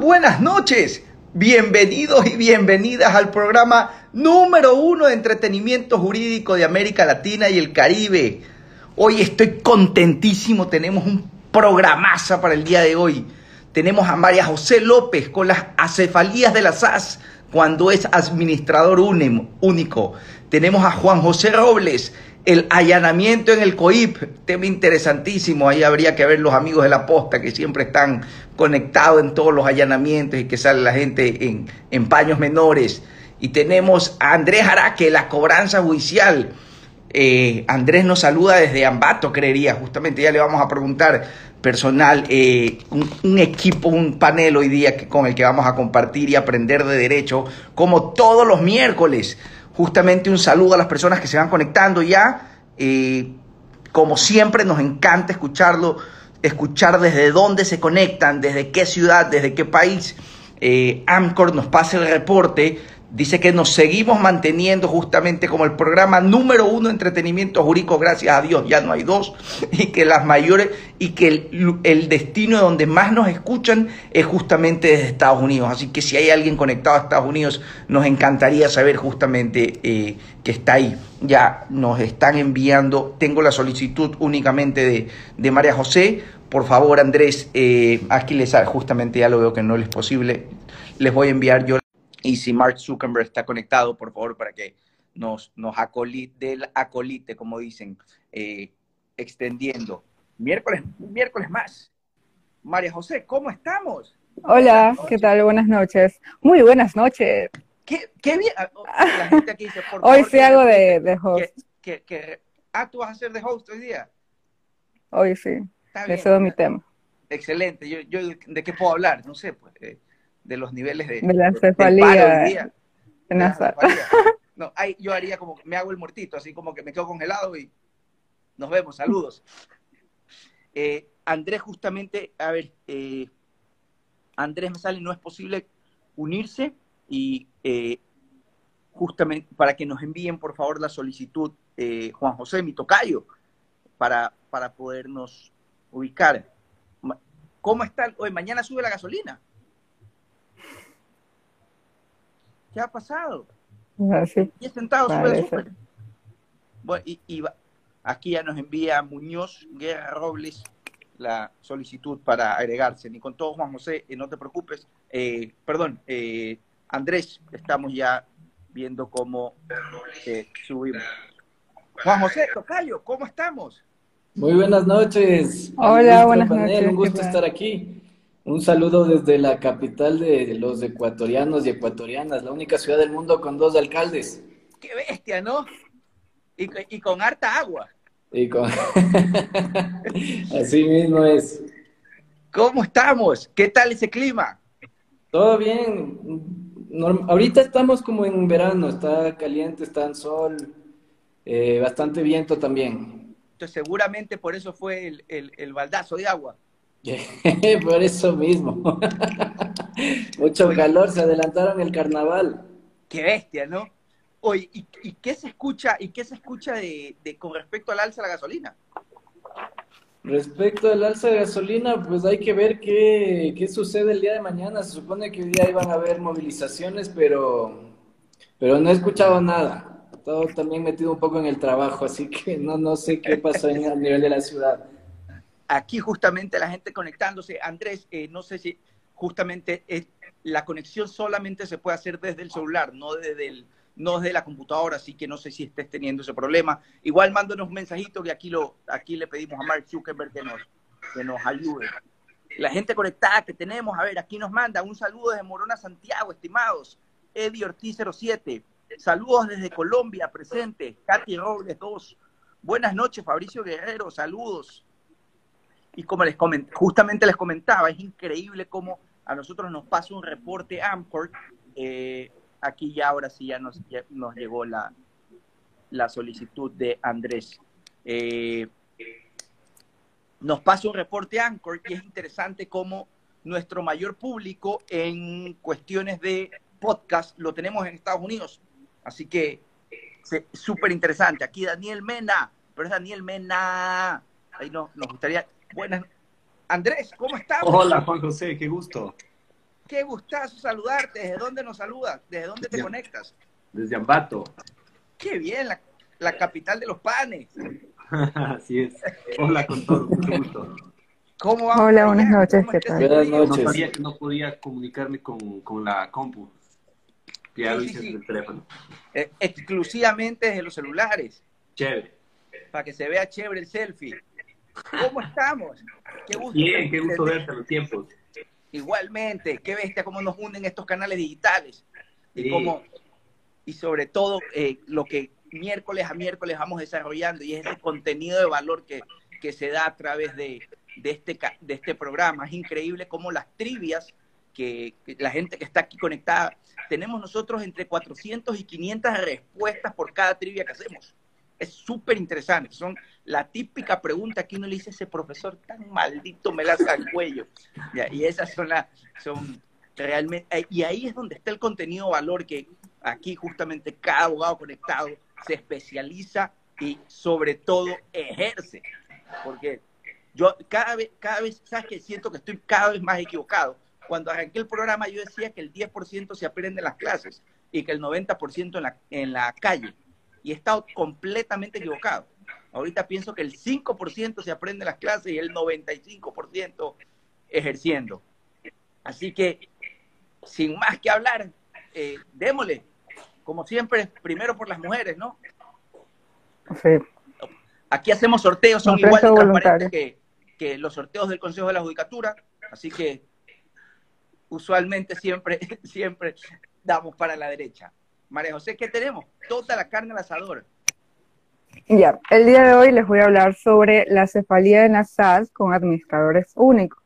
buenas noches. Bienvenidos y bienvenidas al programa número uno de entretenimiento jurídico de América Latina y el Caribe. Hoy estoy contentísimo, tenemos un programaza para el día de hoy. Tenemos a María José López con las acefalías de la SAS cuando es administrador único. Tenemos a Juan José Robles, el allanamiento en el COIP, tema interesantísimo. Ahí habría que ver los amigos de la posta que siempre están conectados en todos los allanamientos y que sale la gente en, paños menores. Y tenemos a Andrés Araque, la cobranza judicial. Eh, Andrés nos saluda desde Ambato, creería, justamente ya le vamos a preguntar personal, eh, un, equipo, un panel hoy día que, con el que vamos a compartir y aprender de derecho, como todos los miércoles. Justamente un saludo a las personas que se van conectando ya. Eh, como siempre, nos encanta escucharlo, escuchar desde dónde se conectan, desde qué ciudad, desde qué país. Eh, Amcor nos pasa el reporte Dice que nos seguimos manteniendo justamente como el programa número uno de entretenimiento jurídico, gracias a Dios, ya no hay dos, y que las mayores, y que el, destino donde más nos escuchan es justamente desde Estados Unidos. Así que si hay alguien conectado a Estados Unidos, nos encantaría saber justamente eh, que está ahí. Ya nos están enviando, tengo la solicitud únicamente de, de María José. Por favor, Andrés, eh, aquí les justamente ya lo veo que no es posible. Les voy a enviar yo y si Mark Zuckerberg está conectado, por favor, para que nos, nos acolite, del acolite, como dicen, eh, extendiendo. Miércoles, miércoles más. María José, ¿cómo estamos? Hola, ¿qué tal? Buenas noches. Muy buenas noches. Qué, qué bien. Ah, oh, la gente aquí dice, por hoy sí hago de, de host. Que, que, ah, tú vas a ser de host hoy día. Hoy sí. Ese es mi tema. Excelente. Yo, yo, ¿de qué puedo hablar? No sé, pues. Eh, de los niveles de, de la cefalía. No, yo haría como, me hago el muertito, así como que me quedo congelado y nos vemos, saludos. Eh, Andrés, justamente, a ver, eh, Andrés me sale, no es posible unirse y eh, justamente para que nos envíen, por favor, la solicitud, Juan José, mi tocayo, para, para podernos ubicar. ¿Cómo está? Hoy mañana sube la gasolina. ¿Qué ha pasado? Ah, y he sentado súper, Bueno, y, aquí ya nos envía Muñoz Guerra Robles la solicitud para agregarse. Ni con todo, Juan José, eh, no te preocupes. Eh, perdón, eh, Andrés, estamos ya viendo cómo subimos. Juan José, Tocayo, ¿cómo estamos? Muy buenas noches. Hola, buenas noches. Un gusto estar aquí. Un saludo desde la capital de los ecuatorianos y ecuatorianas, la única ciudad del mundo con dos alcaldes. ¡Qué bestia, ¿no? Y, con harta agua. Y con... Así mismo es. ¿Cómo estamos? ¿Qué tal ese clima? Todo bien. Ahorita estamos como en verano, está caliente, está en sol, eh, bastante viento también. Entonces seguramente por eso fue el, el, el baldazo de agua. Por eso mismo. Mucho calor, se adelantaron el carnaval. Qué bestia, ¿no? Oye, ¿y, qué se escucha, y qué se escucha de, con respecto al alza de la gasolina? Respecto al alza de gasolina, pues hay que ver qué, qué sucede el día de mañana. Se supone que hoy día iban a haber movilizaciones, pero, pero no he escuchado nada. Todo también metido un poco en el trabajo, así que no, no sé qué pasó en, a nivel de la ciudad aquí justamente la gente conectándose. Andrés, eh, no sé si justamente la conexión solamente se puede hacer desde el celular, no desde, el, no desde la computadora, así que no sé si estés teniendo ese problema. Igual mándanos un mensajito que aquí, lo, aquí le pedimos a Mark Zuckerberg que nos, que nos ayude. La gente conectada que tenemos, a ver, aquí nos manda un saludo desde Morona, Santiago, estimados. Eddie Ortiz 07. Saludos desde Colombia, presente. Katy Robles 2. Buenas noches, Fabricio Guerrero, saludos. Y como les coment justamente les comentaba, es increíble cómo a nosotros nos pasa un reporte AMCOR. Eh, aquí ya ahora sí ya nos, nos llegó la, la solicitud de Andrés. Eh, nos pasa un reporte Anchor y es interesante cómo nuestro mayor público en cuestiones de podcast lo tenemos en Estados Unidos. Así que súper interesante. Aquí Daniel Mena, pero es Daniel Mena. Ahí nos gustaría Buenas. Andrés, ¿cómo estás? Hola, Juan José, qué gusto. Qué gustazo saludarte. ¿Desde dónde nos saludas? ¿Desde dónde te conectas? Desde Ambato. Qué bien, la, capital de los panes. Así es. Hola con todos, mucho gusto. ¿Cómo va? Hola, buenas noches. ¿Qué tal? Buenas noches. No sabía que no podía comunicarme con, con la compu. Ya lo hice el teléfono. Eh, exclusivamente desde los celulares. Chévere. Para que se vea chévere el selfie. ¿Cómo estamos? Qué gusto. Bien, qué gusto verte los tiempos. Igualmente, qué bestia cómo nos unen estos canales digitales. Y, y sobre todo eh, lo que miércoles a miércoles vamos desarrollando y es ese contenido de valor que, que se da a través de, de, este, de este programa. Es increíble cómo las trivias, que, que, la gente que está aquí conectada, tenemos nosotros entre 400 y 500 respuestas por cada trivia que hacemos. Es súper interesante. Son la típica pregunta que uno le dice ese profesor tan maldito me la al cuello. y esas son las, son realmente, eh, y ahí es donde está el contenido valor que aquí justamente cada abogado conectado se especializa y sobre todo ejerce. Porque yo cada vez, cada vez, sabes que siento que estoy cada vez más equivocado. Cuando arranqué el programa yo decía que el 10% se aprende en las clases y que el 90% en la, en la calle. Y he estado completamente equivocado. Ahorita pienso que el 5% se aprende en las clases y el 95% ejerciendo. Así que, sin más que hablar, eh, démosle, como siempre, primero por las mujeres, ¿no? Sí. Aquí hacemos sorteos, son igual de transparentes que, que los sorteos del Consejo de la Judicatura, así que usualmente siempre, siempre damos para la derecha. María José, ¿qué tenemos? Toda la carne al asador. Ya, el día de hoy les voy a hablar sobre la cefalía en las SAS con administradores únicos.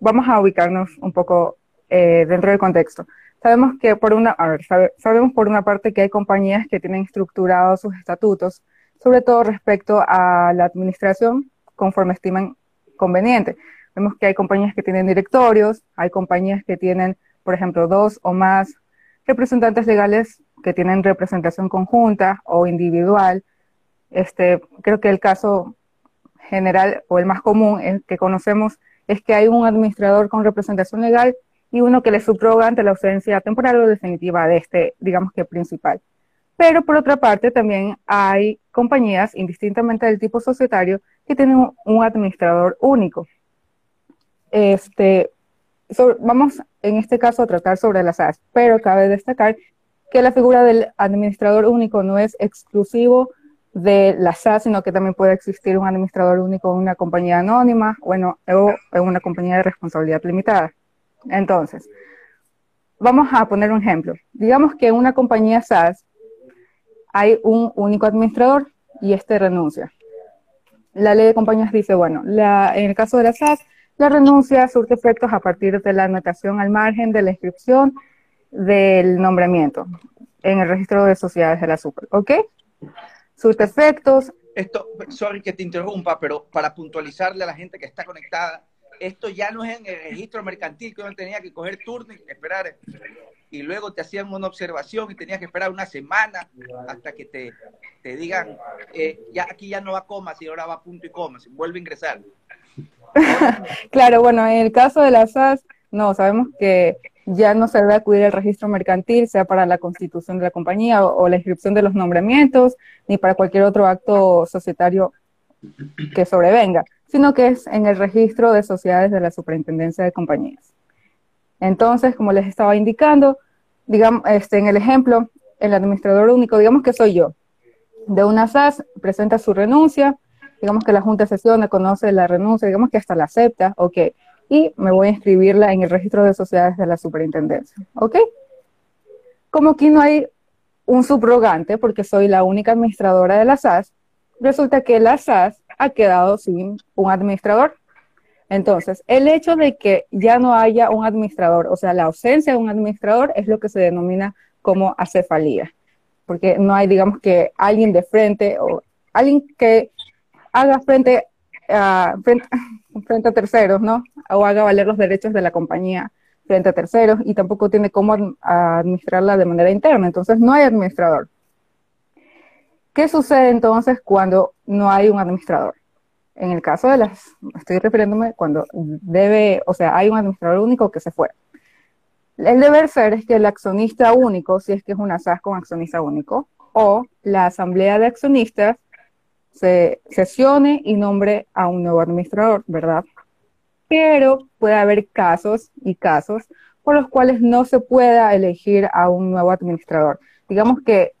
Vamos a ubicarnos un poco eh, dentro del contexto. Sabemos que por una, a ver, sabemos por una parte que hay compañías que tienen estructurados sus estatutos, sobre todo respecto a la administración, conforme estiman conveniente. Vemos que hay compañías que tienen directorios, hay compañías que tienen, por ejemplo, dos o más representantes legales que tienen representación conjunta o individual, este, creo que el caso general o el más común que conocemos es que hay un administrador con representación legal y uno que le subroga ante la ausencia temporal o definitiva de este, digamos que principal. Pero por otra parte, también hay compañías, indistintamente del tipo societario, que tienen un administrador único. Este, vamos en este caso a tratar sobre las SAS, pero cabe destacar que la figura del administrador único no es exclusivo de la SAS, sino que también puede existir un administrador único en una compañía anónima bueno, o en una compañía de responsabilidad limitada. Entonces, vamos a poner un ejemplo. Digamos que en una compañía SAS hay un único administrador y este renuncia. La ley de compañías dice, bueno, en el caso de la SAS, la renuncia surte efectos a partir de la anotación al margen de la inscripción del nombramiento en el registro de sociedades de la Super. ¿Ok? sus defectos. Esto, sorry que te interrumpa, pero para puntualizarle a la gente que está conectada, esto ya no es en el registro mercantil que uno tenía que coger turno y esperar y luego te hacían una observación y tenías que esperar una semana hasta que te, te digan, eh, ya aquí ya no va coma, si ahora va punto y coma, si vuelve a ingresar. claro, bueno, en el caso de las SAS, no, sabemos que ya no se debe acudir al registro mercantil, sea para la constitución de la compañía o, la inscripción de los nombramientos, ni para cualquier otro acto societario que sobrevenga, sino que es en el registro de sociedades de la superintendencia de compañías. Entonces, como les estaba indicando, digamos, este, en el ejemplo, el administrador único, digamos que soy yo, de una SAS, presenta su renuncia, digamos que la Junta de Sesión conoce la renuncia, digamos que hasta la acepta, ok, y me voy a inscribirla en el registro de sociedades de la superintendencia. ¿Ok? Como aquí no hay un subrogante, porque soy la única administradora de la SAS, resulta que la SAS ha quedado sin un administrador. Entonces, el hecho de que ya no haya un administrador, o sea, la ausencia de un administrador es lo que se denomina como acefalía, porque no hay, digamos que alguien de frente o alguien que haga frente a, frente, a terceros, ¿no? O haga valer los derechos de la compañía frente a terceros y tampoco tiene cómo administrarla de manera interna. Entonces no hay administrador. ¿Qué sucede entonces cuando no hay un administrador? En el caso de las, estoy refiriéndome cuando debe, o sea, hay un administrador único que se fue. El deber ser es que el accionista único, si es que es una SAS con accionista único, o la asamblea de accionistas se sesione y nombre a un nuevo administrador, ¿verdad? Pero puede haber casos y casos por los cuales no se pueda elegir a un nuevo administrador. Digamos que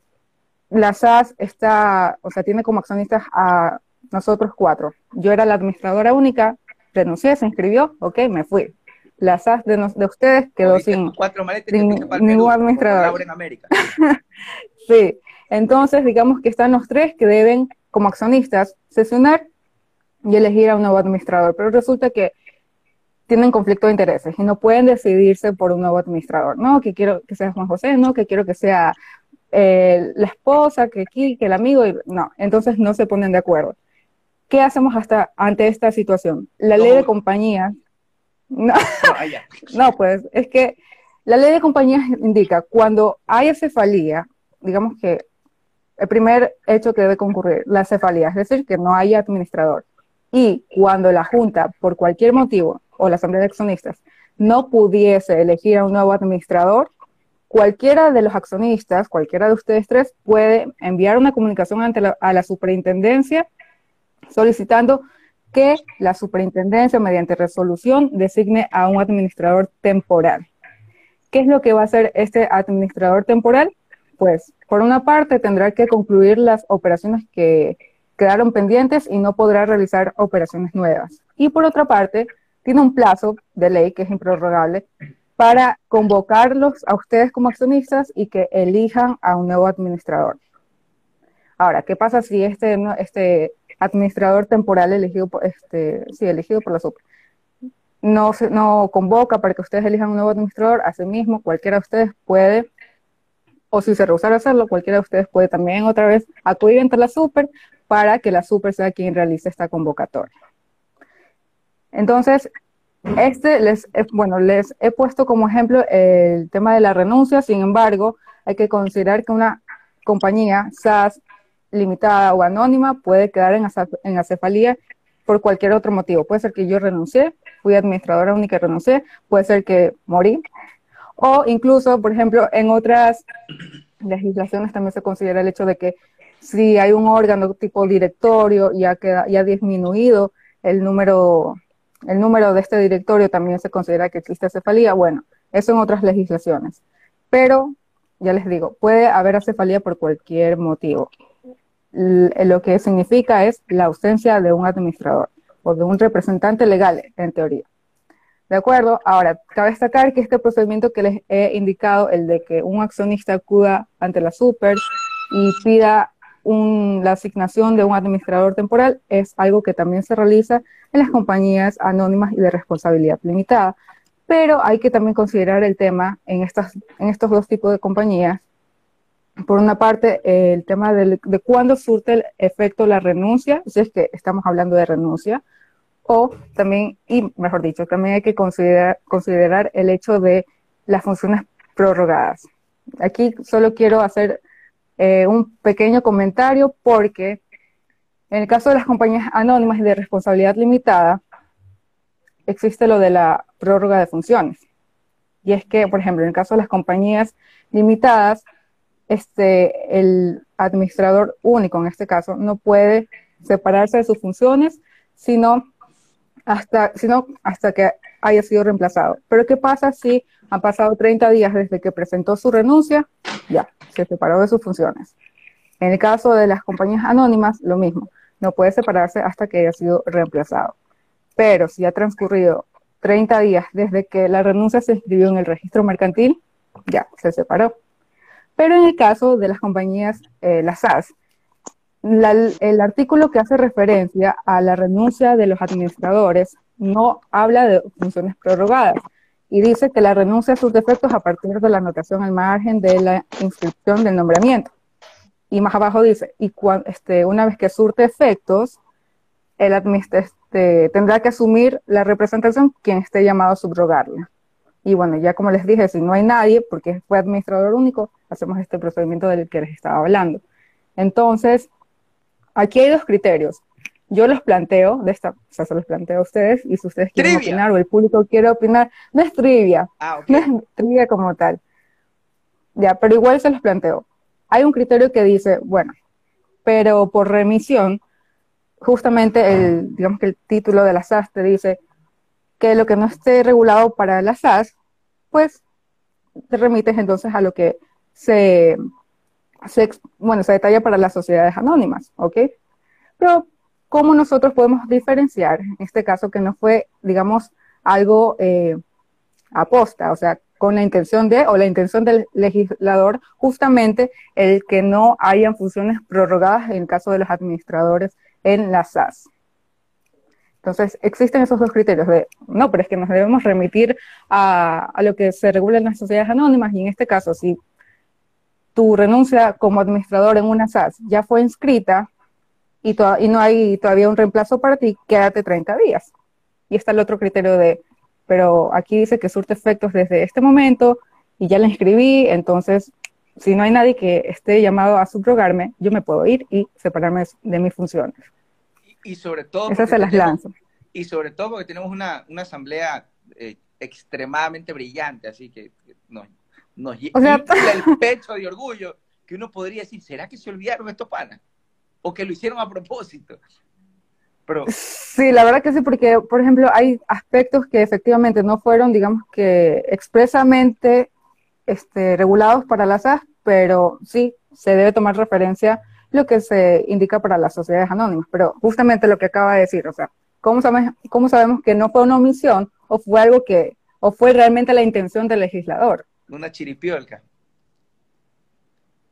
la SAS está, o sea, tiene como accionistas a nosotros cuatro. Yo era la administradora única, renuncié, se inscribió, ok, me fui. La SAS de, de ustedes quedó sin, cuatro sin ningún administrador. En América. sí, entonces digamos que están los tres que deben, como accionistas, sesionar y elegir a un nuevo administrador, pero resulta que tienen conflicto de intereses y no pueden decidirse por un nuevo administrador. No, que quiero que sea Juan José, no, que quiero que sea eh, la esposa, que aquí, que el amigo, y, no, entonces no se ponen de acuerdo. ¿Qué hacemos hasta ante esta situación? La ley de compañías, no, no, pues es que la ley de compañías indica cuando hay cefalía, digamos que el primer hecho que debe concurrir, la cefalía, es decir, que no haya administrador. Y cuando la Junta, por cualquier motivo, o la Asamblea de Accionistas, no pudiese elegir a un nuevo administrador, cualquiera de los accionistas, cualquiera de ustedes tres, puede enviar una comunicación ante a la superintendencia solicitando que la superintendencia, mediante resolución, designe a un administrador temporal. ¿Qué es lo que va a hacer este administrador temporal? Pues, por una parte, tendrá que concluir las operaciones que quedaron pendientes y no podrá realizar operaciones nuevas. Y por otra parte, tiene un plazo de ley que es improrrogable para convocarlos a ustedes como accionistas y que elijan a un nuevo administrador. Ahora, ¿qué pasa si este, este administrador temporal elegido por, este, sí, elegido por la SUP no, no convoca para que ustedes elijan un nuevo administrador? Asimismo, cualquiera de ustedes puede, o si se rehusara a hacerlo, cualquiera de ustedes puede también otra vez acudir ante la super para que la super sea quien realice esta convocatoria. Entonces, este les, bueno, les he puesto como ejemplo el tema de la renuncia, sin embargo, hay que considerar que una compañía SAS limitada o anónima puede quedar en, en acefalía por cualquier otro motivo. Puede ser que yo renuncié, fui administradora única y renuncié, puede ser que morí, o incluso, por ejemplo, en otras legislaciones también se considera el hecho de que si hay un órgano tipo directorio y ha, queda, disminuido el número el número de este directorio también se considera que existe cefalía. Bueno, eso en otras legislaciones. Pero, ya les digo, puede haber acefalía por cualquier motivo. lo que significa es la ausencia de un administrador o de un representante legal, en teoría. ¿De acuerdo? Ahora, cabe destacar que este procedimiento que les he indicado, el de que un accionista acuda ante la super y pida la asignación de un administrador temporal es algo que también se realiza en las compañías anónimas y de responsabilidad limitada. Pero hay que también considerar el tema en, estos dos tipos de compañías. Por una parte, el tema de cuándo surte el efecto la renuncia, si es que estamos hablando de renuncia, o también, y mejor dicho, también hay que considerar, considerar el hecho de las funciones prorrogadas. Aquí solo quiero hacer eh, un pequeño comentario porque en el caso de las compañías anónimas y de responsabilidad limitada, existe lo de la prórroga de funciones. Y es que, por ejemplo, en el caso de las compañías limitadas, este, el administrador único, en este caso, no puede separarse de sus funciones, sino hasta, sino hasta que haya sido reemplazado. Pero ¿qué pasa si han pasado 30 días desde que presentó su renuncia? Ya, se separó de sus funciones. En el caso de las compañías anónimas, lo mismo, no puede separarse hasta que haya sido reemplazado. Pero si ha transcurrido 30 días desde que la renuncia se inscribió en el registro mercantil, ya, se separó. Pero en el caso de las compañías, eh, las SAS, el artículo que hace referencia a la renuncia de los administradores no habla de funciones prorrogadas y dice que la renuncia a sus defectos a partir de la anotación al margen de la inscripción del nombramiento. Y más abajo dice, y este, una vez que surte efectos, el este, tendrá que asumir la representación quien esté llamado a subrogarla. Y bueno, ya como les dije, si no hay nadie, porque fue administrador único, hacemos este procedimiento del que les estaba hablando. Entonces, Aquí hay dos criterios. yo los planteo, de esta, o sea, se los planteo a ustedes, y si ustedes quieren Trivia. opinar o el público quiere opinar, no es trivia, Ah, no es trivia como tal. Ya, pero igual se los planteo. Hay un criterio que dice, bueno, pero por remisión, justamente el, digamos que el título de la SAS te dice que lo que no esté regulado para la SAS, pues te remites entonces a lo que se, se bueno, se detalla para las sociedades anónimas, ¿ok? Pero, ¿cómo nosotros podemos diferenciar en este caso que no fue, digamos, algo eh, aposta, o sea, con la intención de, o la intención del legislador, justamente el que no hayan funciones prorrogadas en el caso de los administradores en la SAS? Entonces, existen esos dos criterios de, no, pero es que nos debemos remitir a, a lo que se regula en las sociedades anónimas y en este caso, si tu renuncia como administrador en una SAS ya fue inscrita y, no hay todavía un reemplazo para ti, quédate 30 días. Y está el otro criterio de, pero aquí dice que surte efectos desde este momento y ya la inscribí, entonces si no hay nadie que esté llamado a subrogarme, yo me puedo ir y separarme de mis funciones. Y, y sobre todo. Esas se las lanzo. Y sobre todo porque tenemos una, una asamblea eh, extremadamente brillante, así que que nos, nos O sea- infla el pecho de orgullo que uno podría decir, ¿será que se olvidaron estos panas? O que lo hicieron a propósito. Pero, Sí, la verdad que sí, porque, por ejemplo, hay aspectos que efectivamente no fueron, digamos que expresamente este, regulados para la SAS, pero sí se debe tomar referencia lo que se indica para las sociedades anónimas. Pero justamente lo que acaba de decir, o sea, ¿cómo, sabes, cómo sabemos que no fue una omisión o fue algo que, o fue realmente la intención del legislador? Una chiripiolca.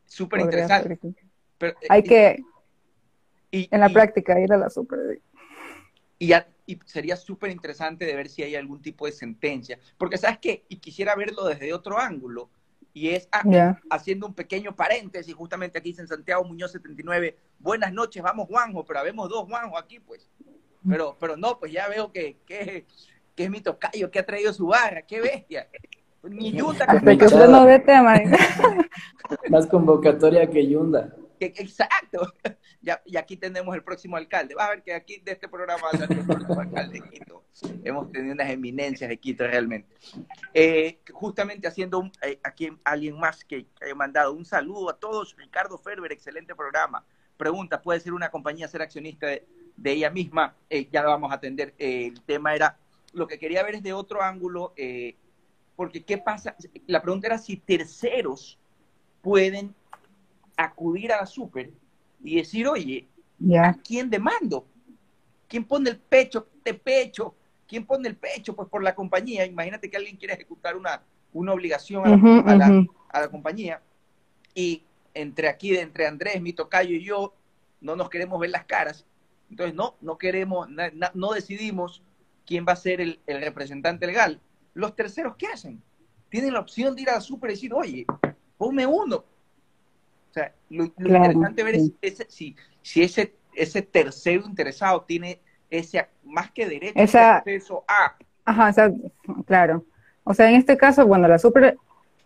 Súper interesante. Pero, eh, Hay y- que, y- en la y- práctica, ir a la super. Y, ya- y sería súper interesante de ver si hay algún tipo de sentencia. Porque, ¿sabes qué? Y quisiera verlo desde otro ángulo. Y es ah, haciendo un pequeño paréntesis, justamente aquí en Santiago Muñoz 79. Buenas noches, vamos Juanjo, pero habemos dos Juanjo aquí, pues. Pero, pero no, pues ya veo que, que, que es mi tocayo, que ha traído su barra, qué bestia. Ni Yunda, Hasta que usted no dé tema. Más convocatoria que Yunda. exacto. Ya, y aquí tenemos el próximo alcalde. Vas a ver que aquí de este programa va el próximo alcalde de Quito. Hemos tenido unas eminencias de Quito realmente. Eh, justamente haciendo un- eh, aquí alguien más que haya mandado un saludo a todos. Ricardo Ferber, excelente programa. Pregunta, ¿puede ser una compañía ser accionista de, de ella misma? Eh, ya lo vamos a atender. Eh, el tema era, lo que quería ver es de otro ángulo, eh, porque ¿qué pasa? La pregunta era si terceros pueden acudir a la super y decir, oye. ¿a quién demando? ¿Quién pone el pecho de pecho? ¿Quién pone el pecho? Pues por la compañía. Imagínate que alguien quiere ejecutar una, una obligación a la, Ujú, a la- ujú. a la compañía y entre aquí, entre Andrés, mi tocayo y yo, no nos queremos ver las caras. Entonces, no, no queremos, na- na- no decidimos quién va a ser el, el representante legal. Los terceros, ¿qué hacen? Tienen la opción de ir a la super y decir, oye, ponme uno. O sea, lo, lo Claro, interesante ver es ese, si, si ese, ese tercero interesado tiene ese, más que derecho, Esa- acceso a... Ajá, o sea, claro. O sea, en este caso, bueno, la super,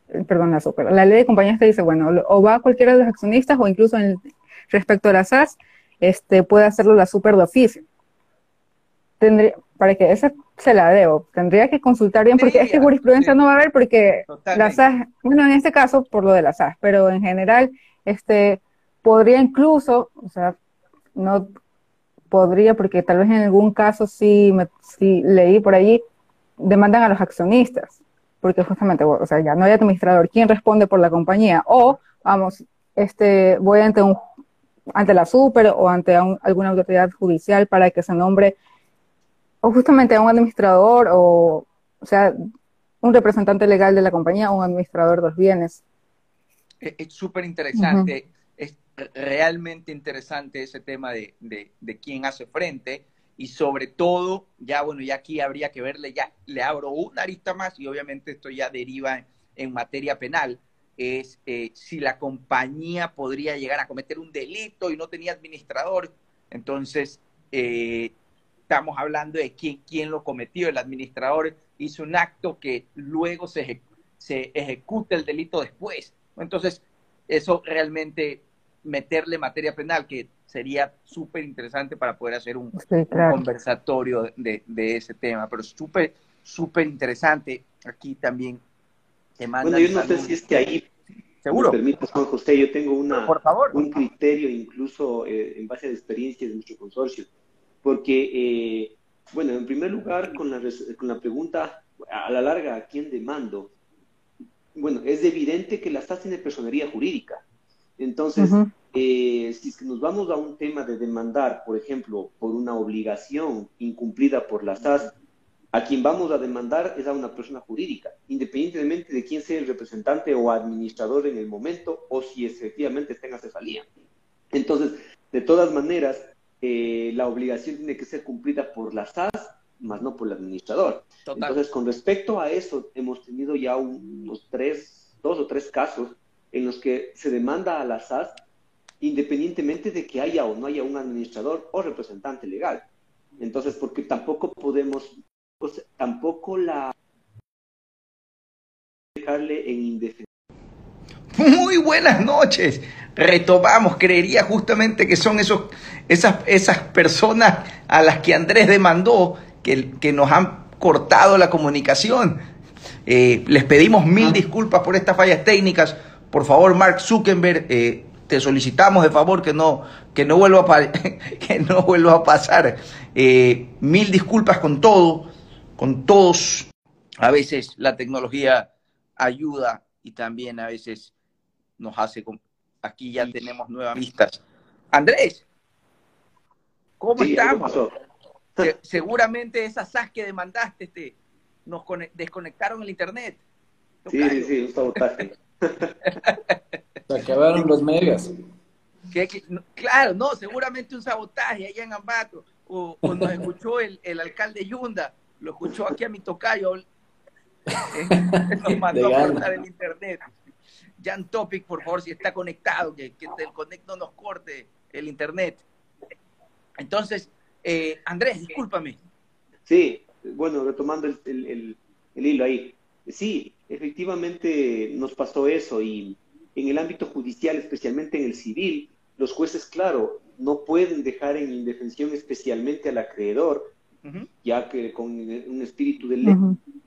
eh, perdón, la super, la ley de compañías te dice, bueno, o va cualquiera de los accionistas o incluso en, respecto a la SAS, este, puede hacerlo la super de oficio. Tendría, para que esa se la debo, tendría que consultar bien, porque es que jurisprudencia sí. no va a haber porque la. SAS, bueno, en este caso por lo de la SAS, pero en general, este, podría incluso, o sea, no podría, porque tal vez en algún caso sí, me, sí leí por allí, demandan a los accionistas, porque justamente, o sea, ya no hay administrador, ¿quién responde por la compañía? O, vamos, este, voy ante un, ante la super o ante un- alguna autoridad judicial para que se nombre o justamente a un administrador o, o sea, un representante legal de la compañía o un administrador de los bienes. Es es súper interesante, es realmente interesante ese tema de, de, de quién hace frente y sobre todo, ya bueno, ya aquí habría que verle, ya le abro una arista más y obviamente esto ya deriva en, en materia penal, es eh, si la compañía podría llegar a cometer un delito y no tenía administrador, entonces eh, estamos hablando de quién, quién lo cometió, el administrador hizo un acto que luego se, eje- se ejecuta el delito después. Entonces, eso realmente meterle materia penal, que sería súper interesante para poder hacer un, Sí, un claro. conversatorio de, de ese tema, pero súper, súper interesante. Aquí también te mandan Bueno, yo no sé si es que ahí, ¿Seguro? me permites, Juan José, yo tengo una, Por favor. un criterio incluso eh, en base a experiencias de nuestro consorcio, porque, eh, bueno, en primer lugar, con la, con la pregunta, a la larga, ¿a quién demando? Bueno, es evidente que la SAS tiene personería jurídica. Entonces, Ujú. eh, si es que nos vamos a un tema de demandar, por ejemplo, por una obligación incumplida por la SAS, a quien vamos a demandar es a una persona jurídica, independientemente de quién sea el representante o administrador en el momento o si efectivamente está en. Entonces, de todas maneras, eh, la obligación tiene que ser cumplida por la SAS, más no por el administrador. Total. Entonces, con respecto a eso, hemos tenido ya unos tres, dos o tres casos en los que se demanda a la SAS independientemente de que haya o no haya un administrador o representante legal. Entonces, porque tampoco podemos, sea, tampoco la dejarle en indefensión. Muy buenas noches. Retomamos, creería justamente que son esos, esas, esas personas a las que Andrés demandó que, que nos han cortado la comunicación. Eh, les pedimos mil disculpas por estas fallas técnicas. Por favor, Mark Zuckerberg, eh, te solicitamos de favor que no, que no, vuelva, a que no vuelva a pasar. Eh, mil disculpas con todo, con todos. A veces la tecnología ayuda y también a veces nos hace... Aquí ya tenemos nuevas vistas. Andrés, ¿cómo Sí, estamos? Se- seguramente esas SAS que demandaste este, nos cone- desconectaron el internet. Sí, sí, sí, un sabotaje. Se acabaron los megas. Que- que- no, claro, no, seguramente un sabotaje allá en Ambato. O, o nos escuchó el, el alcalde Yunda, lo escuchó aquí a mi tocayo. eh, nos mandó a cortar el internet. Jan Topic, por favor, si está conectado, que, que el Connect no nos corte el internet. Entonces, eh, Andrés, discúlpame. Sí, bueno, retomando el, el- el- el hilo ahí. Sí, efectivamente nos pasó eso y en el ámbito judicial, especialmente en el civil, los jueces, claro, no pueden dejar en indefensión especialmente al acreedor, ya que con un espíritu de ley,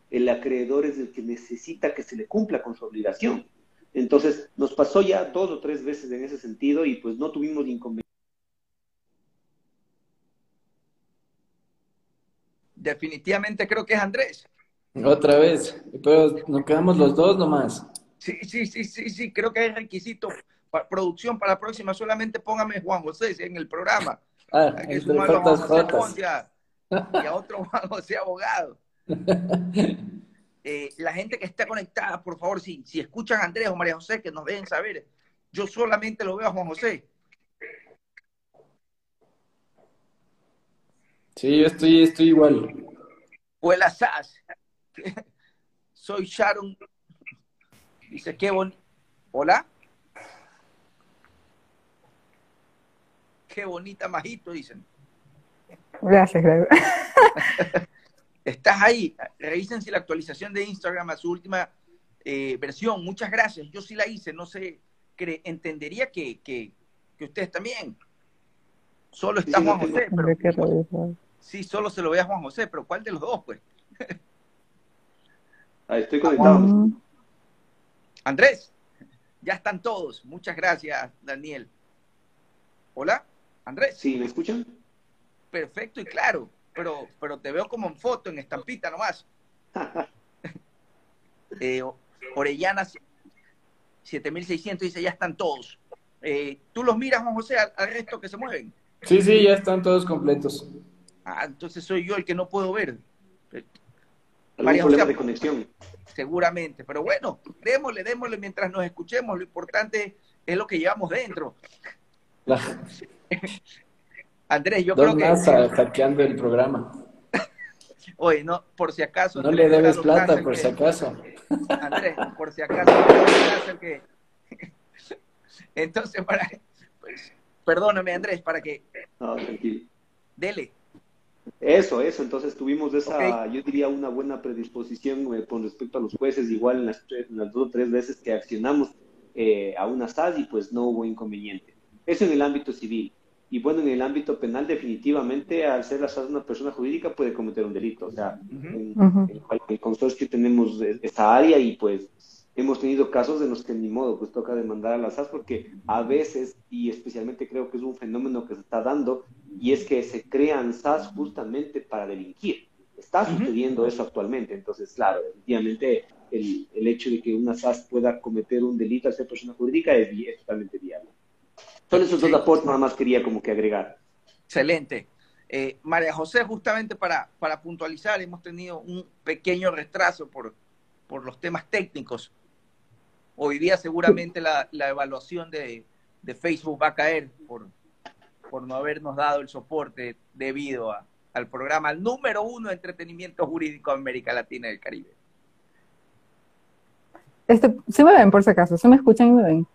el acreedor es el que necesita que se le cumpla con su obligación. Entonces, nos pasó ya dos o tres veces en ese sentido y pues no tuvimos inconveniente. Definitivamente creo que es Andrés. Otra vez. Pero nos quedamos los dos nomás. Sí, sí, sí, sí, sí, creo que es requisito. Pa- producción para la próxima, solamente póngame Juan José en el programa. Ah, Hay que entre sumarlo a Juan José. Ponce a- y a otro Juan José abogado. Eh, la gente que está conectada, por favor, si, si escuchan a Andrés o María José, que nos dejen saber. Yo solamente lo veo a Juan José. Sí, yo estoy, estoy igual. O el Asaz. Soy Sharon. Dice, qué bonito. Hola. Qué bonita majito, dicen. Gracias, Greg. Estás ahí. Revisen si la actualización de Instagram a su última eh, versión. Muchas gracias. Yo sí la hice. No sé, cre- entendería que, que, que ustedes también. Solo está Sí, Juan José, pero sí, solo se lo ve a Juan José, pero ¿cuál de los dos, pues? Ah, estoy conectado. Mm, Andrés, ya están todos. Muchas gracias, Daniel. Hola, Andrés. ¿Sí, me escuchan? Perfecto y claro, pero, pero te veo como en foto, en estampita nomás. Eh, Orellana 7600 dice, ya están todos. Eh, ¿Tú los miras, Juan José, al, al resto que se mueven? Sí, sí, ya están todos completos. Ah, entonces soy yo el que no puedo ver. Eh, ¿Algún María problema José. de conexión? Seguramente, pero bueno, démosle, démosle mientras nos escuchemos. Lo importante es lo que llevamos dentro. Andrés, yo creo que... NASA hackeando el programa. Oye, no, por si acaso. No le debes plata, por que- si acaso. Andrés, por si acaso. Que... Entonces, para... pues, perdóname, Andrés, para que... No, tranquilo. Dele. Eso, eso. Entonces tuvimos esa, yo diría, una buena predisposición eh, con respecto a los jueces, igual en las, tres- en las dos o tres veces que accionamos eh, a una SAS y pues no hubo inconveniente. Eso en el ámbito civil. Y bueno, en el ámbito penal, definitivamente, al ser la SAS una persona jurídica, puede cometer un delito. O sea, en, el consorcio tenemos esa área y pues hemos tenido casos de los que ni modo, pues toca demandar a la SAS porque a veces, y especialmente creo que es un fenómeno que se está dando, y es que se crean SAS justamente para delinquir. Está sucediendo eso actualmente. Entonces, claro, efectivamente, el, el, hecho de que una SAS pueda cometer un delito al ser persona jurídica es, totalmente viable. Son esos dos aportes nada más quería como que agregar. Excelente. Eh, María José, justamente para, para puntualizar, hemos tenido un pequeño retraso por, por los temas técnicos. Hoy día seguramente la, la evaluación de, de, Facebook va a caer por, por no habernos dado el soporte debido a, al programa número uno de entretenimiento jurídico de América Latina y el Caribe. Este, sí me ven por si acaso, se me escuchan y me ven.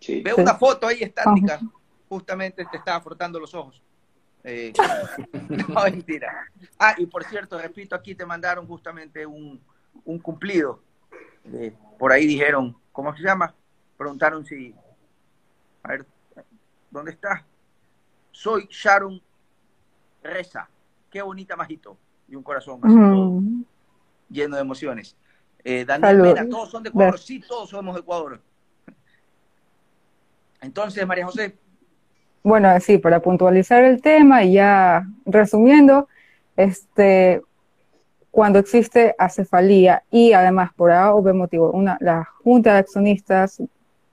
Sí. Veo una foto ahí estática, justamente te estaba frotando los ojos. Eh, no, mentira. Ah, y por cierto, repito, aquí te mandaron justamente un, un cumplido por ahí dijeron, ¿cómo se llama? Preguntaron si, a ver, ¿dónde está? Soy Sharon Reza. Qué bonita majito. Y un corazón lleno de emociones. Eh, Daniel Mena, todos son de Ecuador. Sí, todos somos de Ecuador. Entonces, María José. Bueno, sí, para puntualizar el tema y ya resumiendo, este, cuando existe acefalía y además por A o B motivo una, la junta de accionistas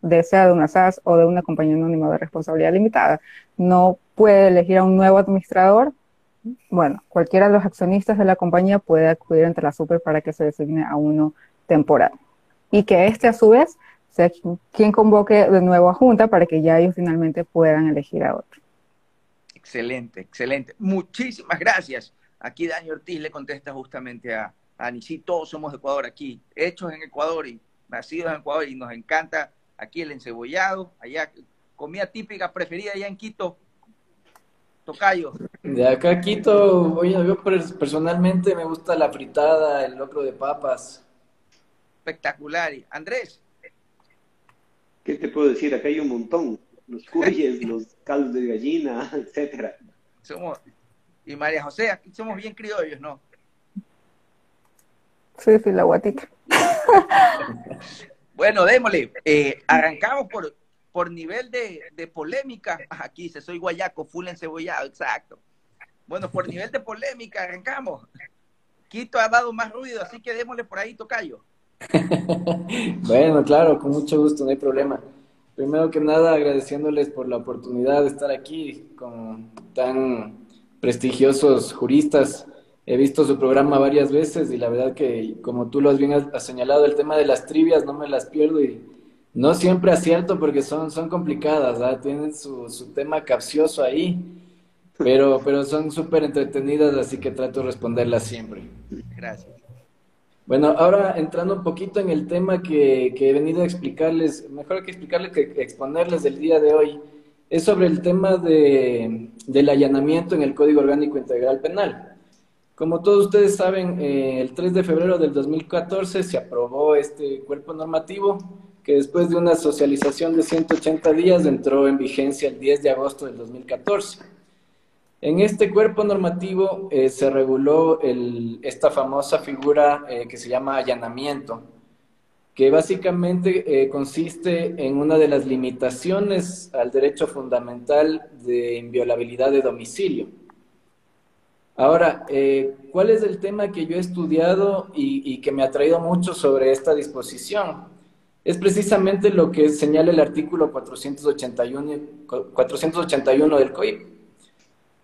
desea de una SAS o de una compañía anónima de responsabilidad limitada no puede elegir a un nuevo administrador, bueno, cualquiera de los accionistas de la compañía puede acudir ante la super para que se designe a uno temporal. Y que este a su vez sea quien convoque de nuevo a junta para que ya ellos finalmente puedan elegir a otro. Excelente, excelente. Muchísimas gracias. Aquí Dani Ortiz le contesta justamente a, a Ani, sí, todos somos de Ecuador aquí, hechos en Ecuador y nacidos en Ecuador y nos encanta aquí el encebollado, allá, comida típica preferida allá en Quito, Tocayo. De acá Quito, oye, yo personalmente me gusta la fritada, el locro de papas. Espectacular. Andrés. ¿Qué te puedo decir? Acá hay un montón. Los cuyes, los caldos de gallina, etcétera. Somos, y María José, aquí somos bien criollos, ¿no? Sí, sí, la guatita. bueno, démosle. Eh, arrancamos por, por nivel de, de, polémica. Aquí se soy guayaco, full encebollado, exacto. Bueno, por nivel de polémica, arrancamos. Quito ha dado más ruido, así que démosle por ahí, Tocayo. bueno, claro, con mucho gusto, no hay problema. Primero que nada, agradeciéndoles por la oportunidad de estar aquí con tan prestigiosos juristas. He visto su programa varias veces y la verdad que, como tú lo has bien señalado, el tema de las trivias no me las pierdo y no siempre acierto porque son, son complicadas, tienen su, su tema capcioso ahí, pero, pero son súper entretenidas, así que trato de responderlas siempre. Gracias. Bueno, ahora entrando un poquito en el tema que, he venido a explicarles, mejor que explicarles que exponerles el día de hoy es sobre el tema de, del allanamiento en el Código Orgánico Integral Penal. Como todos ustedes saben, eh, el 3 de febrero del 2014 se aprobó este cuerpo normativo que después de una socialización de 180 días entró en vigencia el 10 de agosto del 2014. En este cuerpo normativo eh, se reguló esta famosa figura eh, que se llama allanamiento, que básicamente eh, consiste en una de las limitaciones al derecho fundamental de inviolabilidad de domicilio. Ahora, ¿cuál es el tema que yo he estudiado y, que me ha traído mucho sobre esta disposición? Es precisamente lo que señala el artículo 481, 481 del COIP.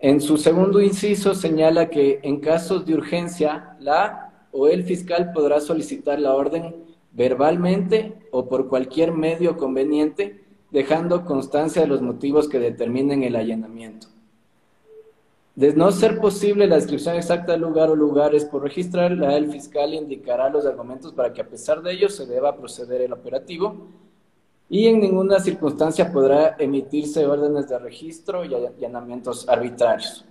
En su segundo inciso señala que en casos de urgencia, la o el fiscal podrá solicitar la orden verbalmente o por cualquier medio conveniente, dejando constancia de los motivos que determinen el allanamiento. De no ser posible la descripción exacta del lugar o lugares por registrar, el fiscal indicará los argumentos para que a pesar de ello se deba proceder el operativo y en ninguna circunstancia podrá emitirse órdenes de registro y allanamientos arbitrarios.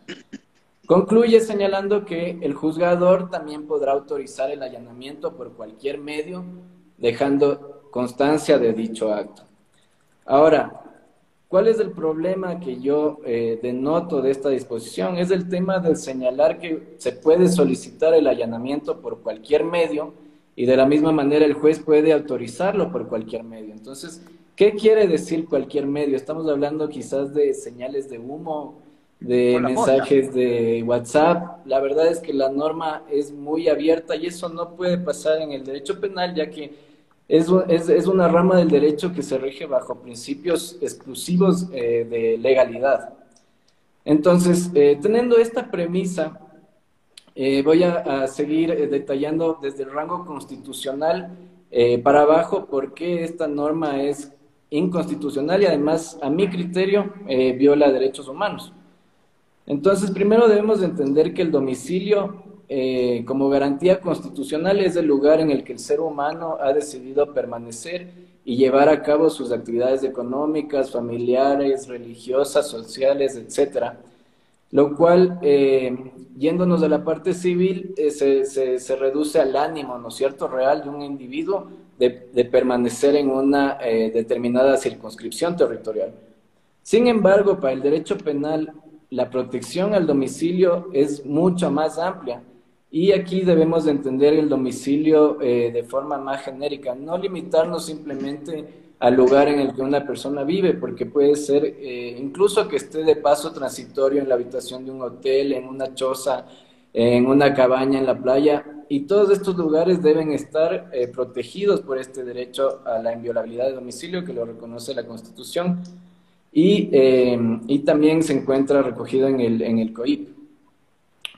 Concluye señalando que el juzgador también podrá autorizar el allanamiento por cualquier medio, dejando constancia de dicho acto. Ahora, ¿Cuál es el problema que yo eh, denoto de esta disposición? Es el tema de señalar que se puede solicitar el allanamiento por cualquier medio y de la misma manera el juez puede autorizarlo por cualquier medio. Entonces, ¿qué quiere decir cualquier medio? Estamos hablando quizás de señales de humo, de mensajes de WhatsApp. La verdad es que la norma es muy abierta y eso no puede pasar en el derecho penal, ya que es, es, una rama del derecho que se rige bajo principios exclusivos eh, de legalidad. Entonces, eh, teniendo esta premisa, eh, voy a, seguir detallando desde el rango constitucional para abajo por qué esta norma es inconstitucional y además, a mi criterio, viola derechos humanos. Entonces, primero debemos entender que el domicilio eh, como garantía constitucional es el lugar en el que el ser humano ha decidido permanecer y llevar a cabo sus actividades económicas, familiares, religiosas, sociales, etcétera. Lo cual, eh, yéndonos de la parte civil, eh, se, se, reduce al ánimo, ¿no cierto?, real de un individuo de, permanecer en una determinada circunscripción territorial. Sin embargo, para el derecho penal, la protección al domicilio es mucho más amplia y aquí debemos de entender el domicilio eh, de forma más genérica, no limitarnos simplemente al lugar en el que una persona vive, porque puede ser eh, incluso que esté de paso transitorio en la habitación de un hotel, en una choza, en una cabaña en la playa, y todos estos lugares deben estar eh, protegidos por este derecho a la inviolabilidad de domicilio que lo reconoce la Constitución y, y también se encuentra recogido en el, en el COIP.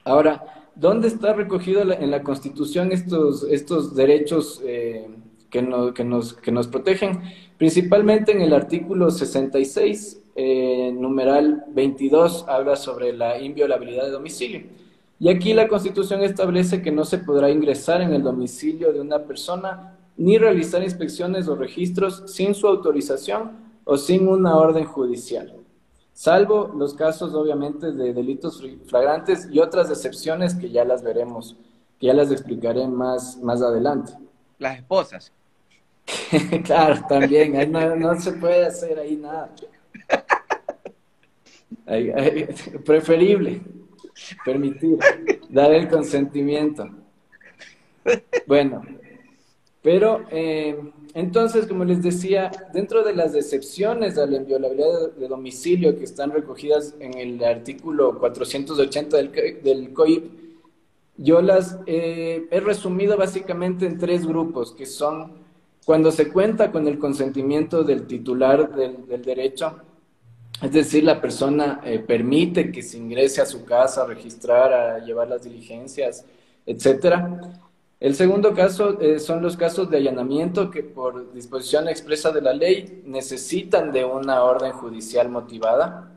Ahora, ¿Dónde está recogido en la Constitución estos, estos derechos eh, que, que, nos, que nos protegen? Principalmente en el artículo 66, eh, numeral 22, habla sobre la inviolabilidad de domicilio. Y aquí la Constitución establece que no se podrá ingresar en el domicilio de una persona ni realizar inspecciones o registros sin su autorización o sin una orden judicial salvo los casos obviamente de delitos flagrantes y otras excepciones que ya las veremos, que ya las explicaré más, más adelante. Las esposas. claro, también, no, se puede hacer ahí nada. preferible permitir, dar el consentimiento. Bueno, pero eh, entonces, como les decía, dentro de las excepciones a la inviolabilidad de domicilio que están recogidas en el artículo 480 del, del COIP, yo las eh, he resumido básicamente en tres grupos, que son cuando se cuenta con el consentimiento del titular del, derecho, es decir, la persona eh, permite que se ingrese a su casa a registrar, a llevar las diligencias, etcétera. El segundo caso eh, son los casos de allanamiento que por disposición expresa de la ley necesitan de una orden judicial motivada,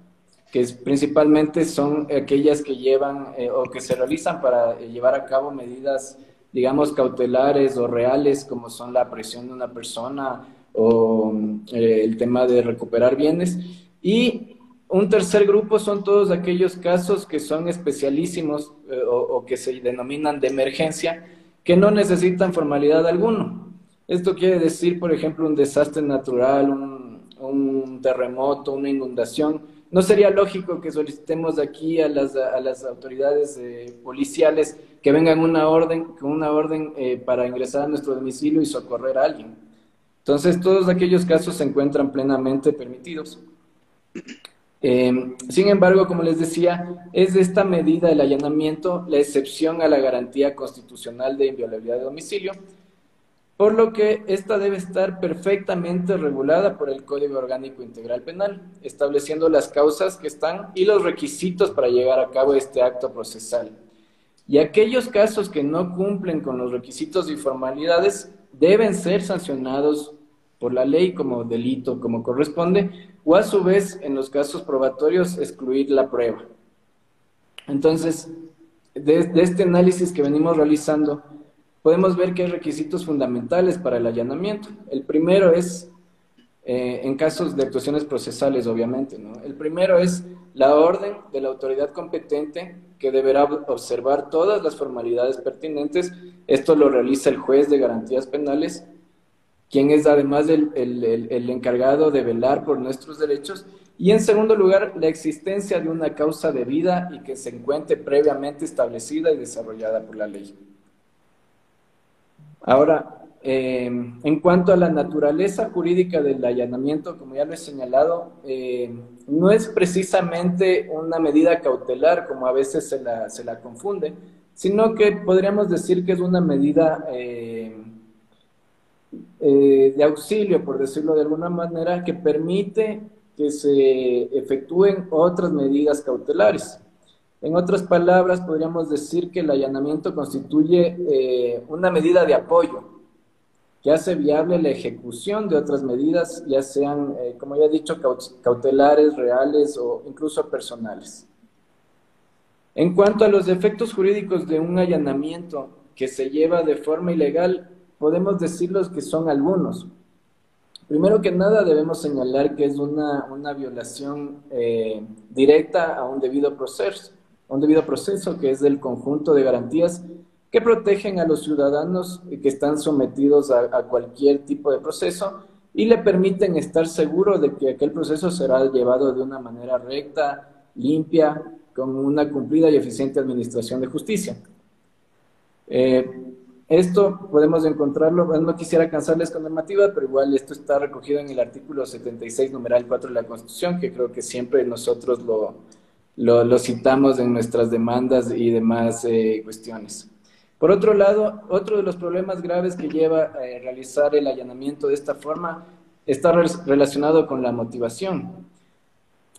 que principalmente son aquellas que llevan eh, o que se realizan para eh, llevar a cabo medidas, digamos, cautelares o reales, como son la presión de una persona o el tema de recuperar bienes. Y un tercer grupo son todos aquellos casos que son especialísimos o que se denominan de emergencia, que no necesitan formalidad alguno. Esto quiere decir, por ejemplo, un desastre natural, un, terremoto, una inundación. No sería lógico que solicitemos aquí a las, a las autoridades eh, policiales que vengan una orden, con una orden eh, para ingresar a nuestro domicilio y socorrer a alguien. Entonces, todos aquellos casos se encuentran plenamente permitidos. Em, sin embargo, como les decía, es esta medida del allanamiento la excepción a la garantía constitucional de inviolabilidad de domicilio, por lo que esta debe estar perfectamente regulada por el Código Orgánico Integral Penal, estableciendo las causas que están y los requisitos para llevar a cabo este acto procesal. Y aquellos casos que no cumplen con los requisitos y formalidades deben ser sancionados por la ley como delito, como corresponde, o a su vez, en los casos probatorios, excluir la prueba. Entonces, de, este análisis que venimos realizando, podemos ver que hay requisitos fundamentales para el allanamiento. El primero es, eh, en casos de actuaciones procesales, obviamente, ¿no? El primero es la orden de la autoridad competente que deberá observar todas las formalidades pertinentes. Esto lo realiza el juez de garantías penales quien es además el, encargado de velar por nuestros derechos. Y en segundo lugar, la existencia de una causa de vida y que se encuentre previamente establecida y desarrollada por la ley. Ahora, eh, en cuanto a la naturaleza jurídica del allanamiento, como ya lo he señalado, eh, no es precisamente una medida cautelar, como a veces se la, se la confunde, sino que podríamos decir que es una medida eh, de auxilio, por decirlo de alguna manera, que permite que se efectúen otras medidas cautelares. En otras palabras, podríamos decir que el allanamiento constituye una medida de apoyo que hace viable la ejecución de otras medidas, ya sean, eh, como ya he dicho, cautelares, reales o incluso personales. En cuanto a los efectos jurídicos de un allanamiento que se lleva de forma ilegal, podemos decirlos que son algunos. Primero que nada debemos señalar que es una, una violación eh, directa a un debido proceso, un debido proceso que es del conjunto de garantías que protegen a los ciudadanos que están sometidos a, cualquier tipo de proceso y le permiten estar seguros de que aquel proceso será llevado de una manera recta, limpia, con una cumplida y eficiente administración de justicia. Eh, esto podemos encontrarlo, no quisiera cansarles con normativa, pero igual esto está recogido en el artículo 76, numeral 4 de la Constitución, que creo que siempre nosotros lo, lo, citamos en nuestras demandas y demás eh, cuestiones. Por otro lado, otro de los problemas graves que lleva a eh, realizar el allanamiento de esta forma está relacionado con la motivación.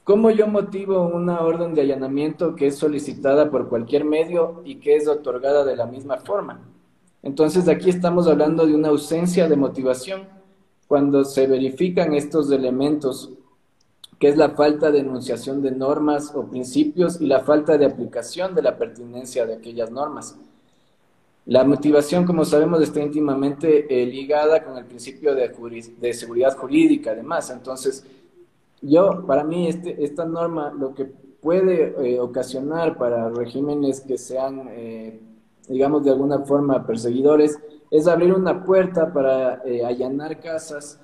¿Cómo yo motivo una orden de allanamiento que es solicitada por cualquier medio y que es otorgada de la misma forma? Entonces, aquí estamos hablando de una ausencia de motivación cuando se verifican estos elementos, que es la falta de enunciación de normas o principios y la falta de aplicación de la pertinencia de aquellas normas. La motivación, como sabemos, está íntimamente eh, ligada con el principio de, seguridad jurídica, además. Entonces, yo, para mí, este, esta norma lo que puede eh, ocasionar para regímenes que sean, eh, digamos, de alguna forma perseguidores, es abrir una puerta para allanar casas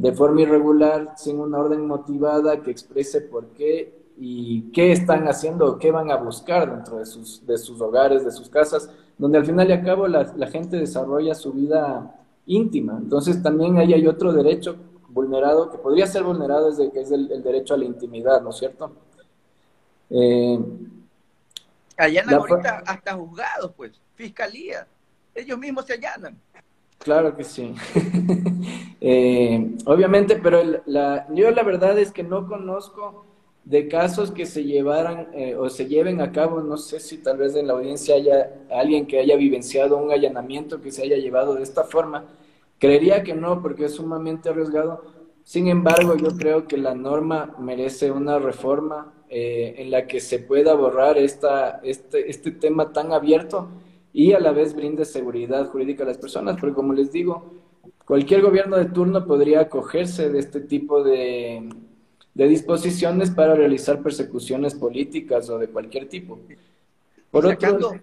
de forma irregular, sin una orden motivada que exprese por qué y qué están haciendo o qué van a buscar dentro de sus, de sus hogares, de sus casas donde al final y al cabo la, gente desarrolla su vida íntima. Entonces también ahí hay otro derecho vulnerado, que podría ser vulnerado desde que es el, derecho a la intimidad, ¿no es cierto? Eh, allanan ahorita hasta juzgados, pues, fiscalía, ellos mismos se allanan. Claro que sí. Eh, obviamente, pero la, yo la verdad es que no conozco de casos que se llevaran eh, o se lleven a cabo, no sé si tal vez en la audiencia haya alguien que haya vivenciado un allanamiento que se haya llevado de esta forma. Creería que no, porque es sumamente arriesgado. Sin embargo, yo creo que la norma merece una reforma eh, en la que se pueda borrar esta, este, este tema tan abierto y a la vez brinde seguridad jurídica a las personas, porque como les digo, cualquier gobierno de turno podría acogerse de este tipo de, de disposiciones para realizar persecuciones políticas o de cualquier tipo. Por otro...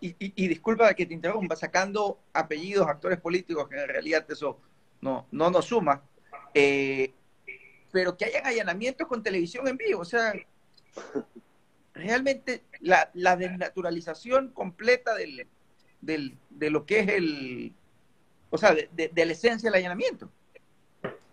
y, y, disculpa que te interrumpa, sacando apellidos, actores políticos, que en realidad eso no, no nos suma, eh, pero que hayan allanamientos con televisión en vivo, o sea, realmente la, la desnaturalización completa del, del, de lo que es el, o sea, de la esencia del allanamiento.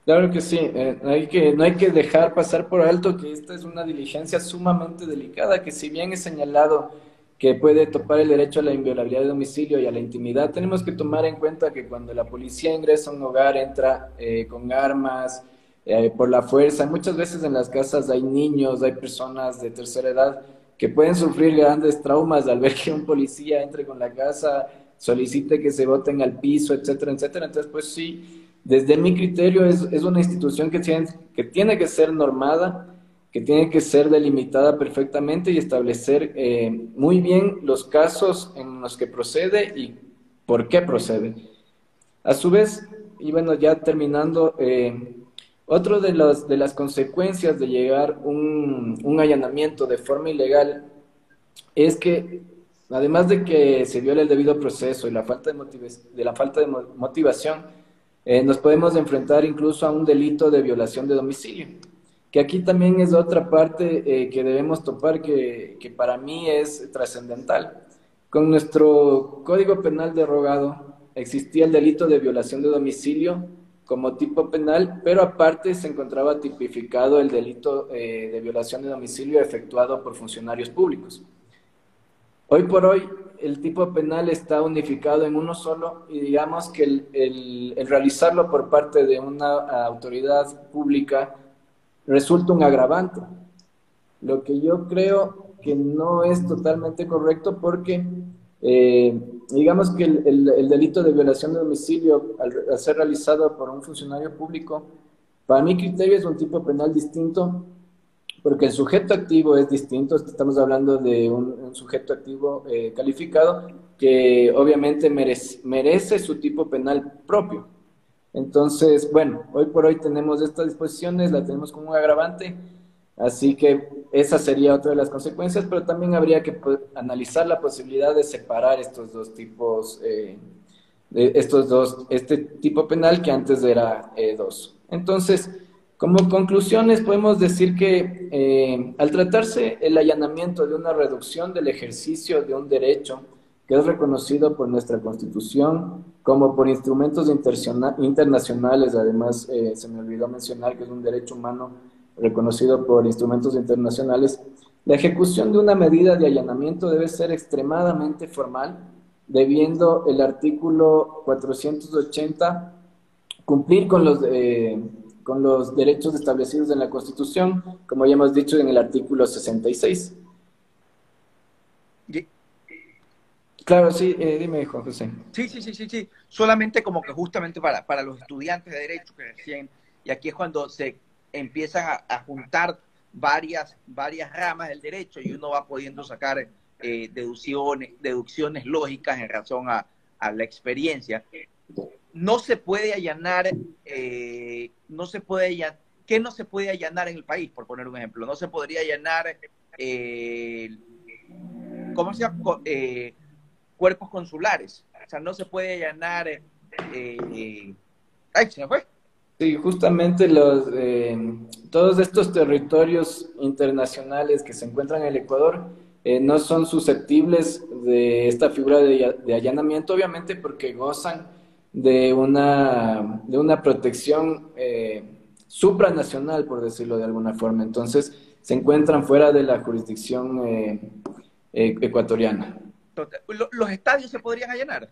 Claro que sí, eh, hay que, no hay que dejar pasar por alto que esta es una diligencia sumamente delicada, que si bien es señalado que puede topar el derecho a la inviolabilidad de domicilio y a la intimidad, tenemos que tomar en cuenta que cuando la policía ingresa a un hogar, entra eh, con armas, eh, por la fuerza, muchas veces en las casas hay niños, hay personas de tercera edad que pueden sufrir grandes traumas al ver que un policía entre con la casa, solicite que se voten al piso, etcétera, etcétera. Entonces, pues sí, desde mi criterio es, es una institución que tiene, que tiene que ser normada, que tiene que ser delimitada perfectamente y establecer eh, muy bien los casos en los que procede y por qué procede. A su vez, y bueno, ya terminando, eh, otro de, los, de las consecuencias de llegar un, un allanamiento de forma ilegal es que, además de que se viola el debido proceso y la falta de, de la falta de motivación, eh, nos podemos enfrentar incluso a un delito de violación de domicilio, que aquí también es otra parte eh, que debemos topar que, que para mí es trascendental. Con nuestro Código Penal derogado existía el delito de violación de domicilio como tipo penal, pero aparte se encontraba tipificado el delito eh, de violación de domicilio efectuado por funcionarios públicos. Hoy por hoy el tipo penal está unificado en uno solo y digamos que el, realizarlo por parte de una autoridad pública resulta un agravante. Lo que yo creo que no es totalmente correcto porque eh, digamos que el, delito de violación de domicilio al, ser realizado por un funcionario público, para mi criterio es un tipo penal distinto porque el sujeto activo es distinto, estamos hablando de un, sujeto activo eh, calificado que obviamente merece, merece su tipo penal propio. Entonces, bueno, hoy por hoy tenemos estas disposiciones, la tenemos como un agravante, así que esa sería otra de las consecuencias, pero también habría que analizar la posibilidad de separar estos dos tipos, eh, estos dos, este tipo penal que antes era eh, dos. Entonces, como conclusiones, podemos decir que eh, al tratarse el allanamiento de una reducción del ejercicio de un derecho que es reconocido por nuestra Constitución como por instrumentos internacionales, además eh, se me olvidó mencionar que es un derecho humano reconocido por instrumentos internacionales, la ejecución de una medida de allanamiento debe ser extremadamente formal, debiendo el artículo 480 cumplir con los... Eh, con los derechos establecidos en la Constitución, como ya hemos dicho en el artículo 66. Claro, sí, eh, dime, Juan José. Sí, sí, sí, sí, sí. Solamente como que justamente para, para los estudiantes de Derecho que recién, y aquí es cuando se empiezan a, juntar varias, varias ramas del derecho y uno va pudiendo sacar eh, deducciones, deducciones lógicas en razón a, la experiencia no se puede allanar, eh, no se puede allanar, ¿qué no se puede allanar en el país, por poner un ejemplo? No se podría allanar, eh, ¿cómo se llama? Eh, cuerpos consulares, o sea, no se puede allanar, eh, ay, se me fue. Sí, justamente los, todos estos territorios internacionales que se encuentran en el Ecuador no son susceptibles de esta figura de allanamiento, obviamente porque gozan de una, de una protección eh, supranacional, por decirlo de alguna forma. Entonces, se encuentran fuera de la jurisdicción eh, eh, ecuatoriana. ¿Los estadios se podrían allanar?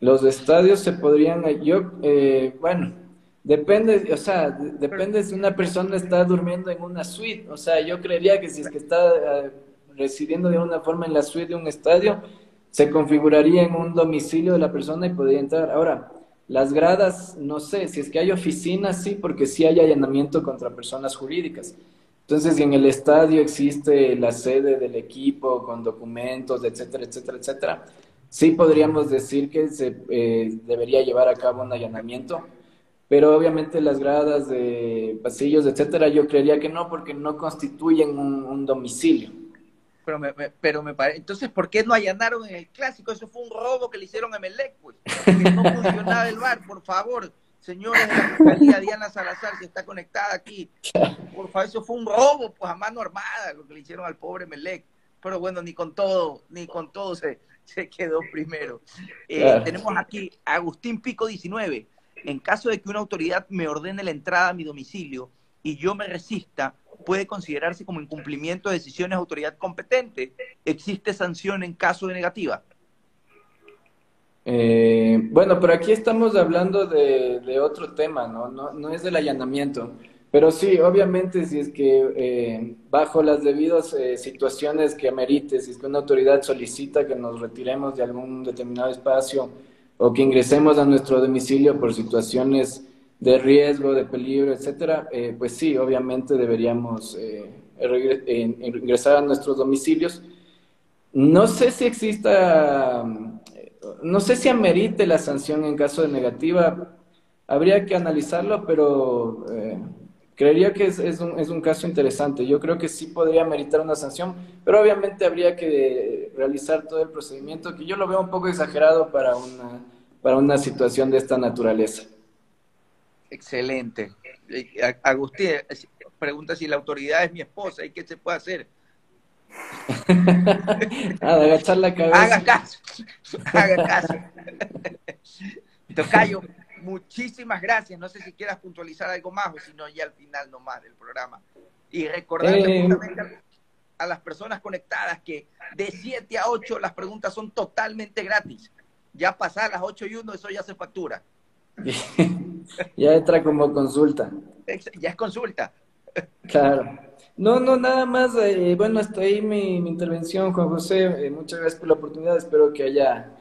Los estadios se podrían, yo, bueno, depende, o sea, depende si una persona está durmiendo en una suite, o sea, yo creería que si es que está residiendo de una forma en la suite de un estadio, se configuraría en un domicilio de la persona y podría entrar. Ahora, las gradas, no sé, si es que hay oficinas, sí, porque sí hay allanamiento contra personas jurídicas. Entonces, si en el estadio existe la sede del equipo con documentos, etcétera, etcétera, etcétera, sí podríamos decir que se eh, debería llevar a cabo un allanamiento, pero obviamente las gradas de pasillos, etcétera, yo creería que no, porque no constituyen un domicilio pero me, pero me parece. Entonces, ¿por qué no allanaron en el clásico? Eso fue un robo que le hicieron a Melec, pues. no funcionaba el bar, por favor. Señores de la Fiscalía, Diana Salazar, que está conectada aquí. Por favor, eso fue un robo, pues a mano armada, lo que le hicieron al pobre Melec. Pero bueno, ni con todo, ni con todo se, se quedó primero. Eh, tenemos aquí Agustín Pico 19. En caso de que una autoridad me ordene la entrada a mi domicilio y yo me resista, puede considerarse como incumplimiento de decisiones de autoridad competente. ¿Existe sanción en caso de negativa? Eh, bueno, pero aquí estamos hablando de, otro tema, ¿no? ¿no? es del allanamiento. Pero sí, obviamente, si es que eh, bajo las debidas eh, situaciones que amerite, si es que una autoridad solicita que nos retiremos de algún determinado espacio o que ingresemos a nuestro domicilio por situaciones de riesgo, de peligro, etcétera, eh, pues sí, obviamente deberíamos eh, ingresar a nuestros domicilios. No sé si exista, no sé si amerite la sanción en caso de negativa, habría que analizarlo, pero eh, creería que es, es, un, es, un, caso interesante. Yo creo que sí podría meritar una sanción, pero obviamente habría que realizar todo el procedimiento, que yo lo veo un poco exagerado para una, para una situación de esta naturaleza. Excelente. Agustín pregunta si la autoridad es mi esposa y qué se puede hacer. agachar la cabeza. Haga caso, haga caso. Tocayo, muchísimas gracias. No sé si quieras puntualizar algo más o si no, ya al final nomás del programa. Y recordarle eh, a las personas conectadas que de 7 a 8 las preguntas son totalmente gratis. Ya pasar las 8 y 1, eso ya se factura. ya entra como consulta. Ya es consulta. Claro. No, no, nada más. Eh, bueno, hasta ahí mi, intervención, Juan José. Eh, muchas gracias por la oportunidad. Espero que haya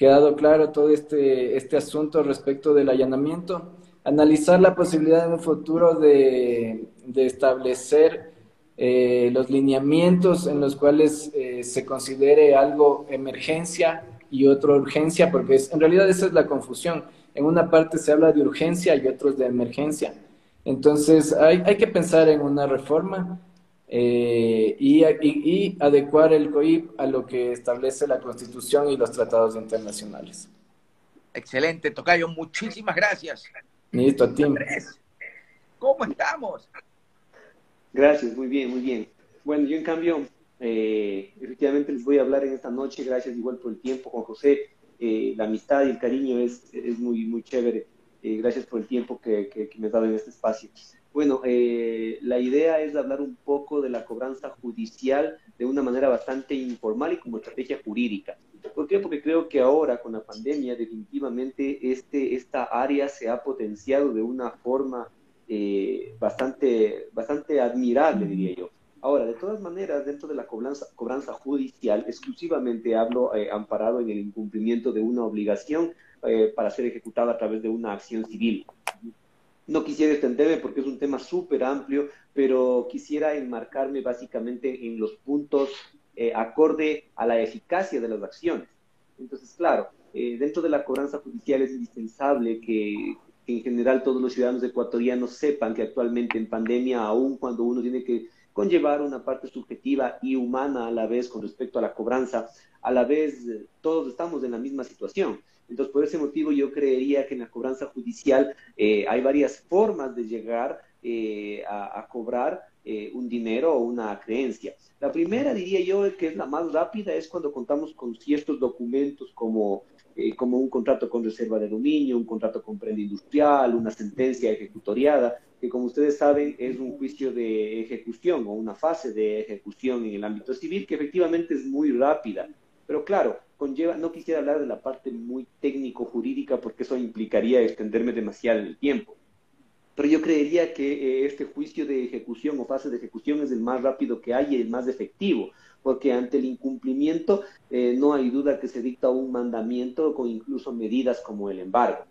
quedado claro todo este, este asunto respecto del allanamiento. Analizar la posibilidad en un futuro de, establecer eh, los lineamientos en los cuales se considere algo emergencia y otro urgencia, porque es, en realidad esa es la confusión. En una parte se habla de urgencia y otros de emergencia. Entonces, hay, hay que pensar en una reforma eh, y, y, adecuar el COIP a lo que establece la Constitución y los tratados internacionales. Excelente, Tocayo, muchísimas gracias. Listo, a ti. ¿Cómo estamos? Gracias, muy bien, muy bien. Bueno, yo en cambio, eh, efectivamente les voy a hablar en esta noche, gracias igual por el tiempo, Juan José. Eh, la amistad y el cariño es, es muy, muy chévere. Eh, gracias por el tiempo que, que, me has dado en este espacio. Bueno, eh, la idea es hablar un poco de la cobranza judicial de una manera bastante informal y como estrategia jurídica. ¿Por qué? Porque creo que ahora con la pandemia definitivamente este, esta área se ha potenciado de una forma eh, bastante, bastante admirable, diría yo. Ahora, de todas maneras, dentro de la cobranza, cobranza judicial, exclusivamente hablo amparado en el incumplimiento de una obligación eh, para ser ejecutado a través de una acción civil. No quisiera extenderme porque es un tema súper amplio, pero quisiera enmarcarme básicamente en los puntos eh, acorde a la eficacia de las acciones. Entonces, claro, eh, dentro de la cobranza judicial es indispensable que, en general todos los ciudadanos ecuatorianos sepan que actualmente en pandemia, aun cuando uno tiene que conllevar una parte subjetiva y humana a la vez con respecto a la cobranza, a la vez todos estamos en la misma situación. Entonces, por ese motivo yo creería que en la cobranza judicial eh, hay varias formas de llegar eh, a, cobrar eh, un dinero o una creencia. La primera, diría yo, que es la más rápida, es cuando contamos con ciertos documentos como, como un contrato con reserva de dominio, un contrato con prenda industrial, una sentencia ejecutoriada, que como ustedes saben es un juicio de ejecución o una fase de ejecución en el ámbito civil que efectivamente es muy rápida. Pero claro, conlleva, no quisiera hablar de la parte muy técnico-jurídica porque eso implicaría extenderme demasiado en el tiempo. Pero yo creería que eh, este juicio de ejecución o fase de ejecución es el más rápido que hay y el más efectivo, porque ante el incumplimiento eh, no hay duda que se dicta un mandamiento con incluso medidas como el embargo.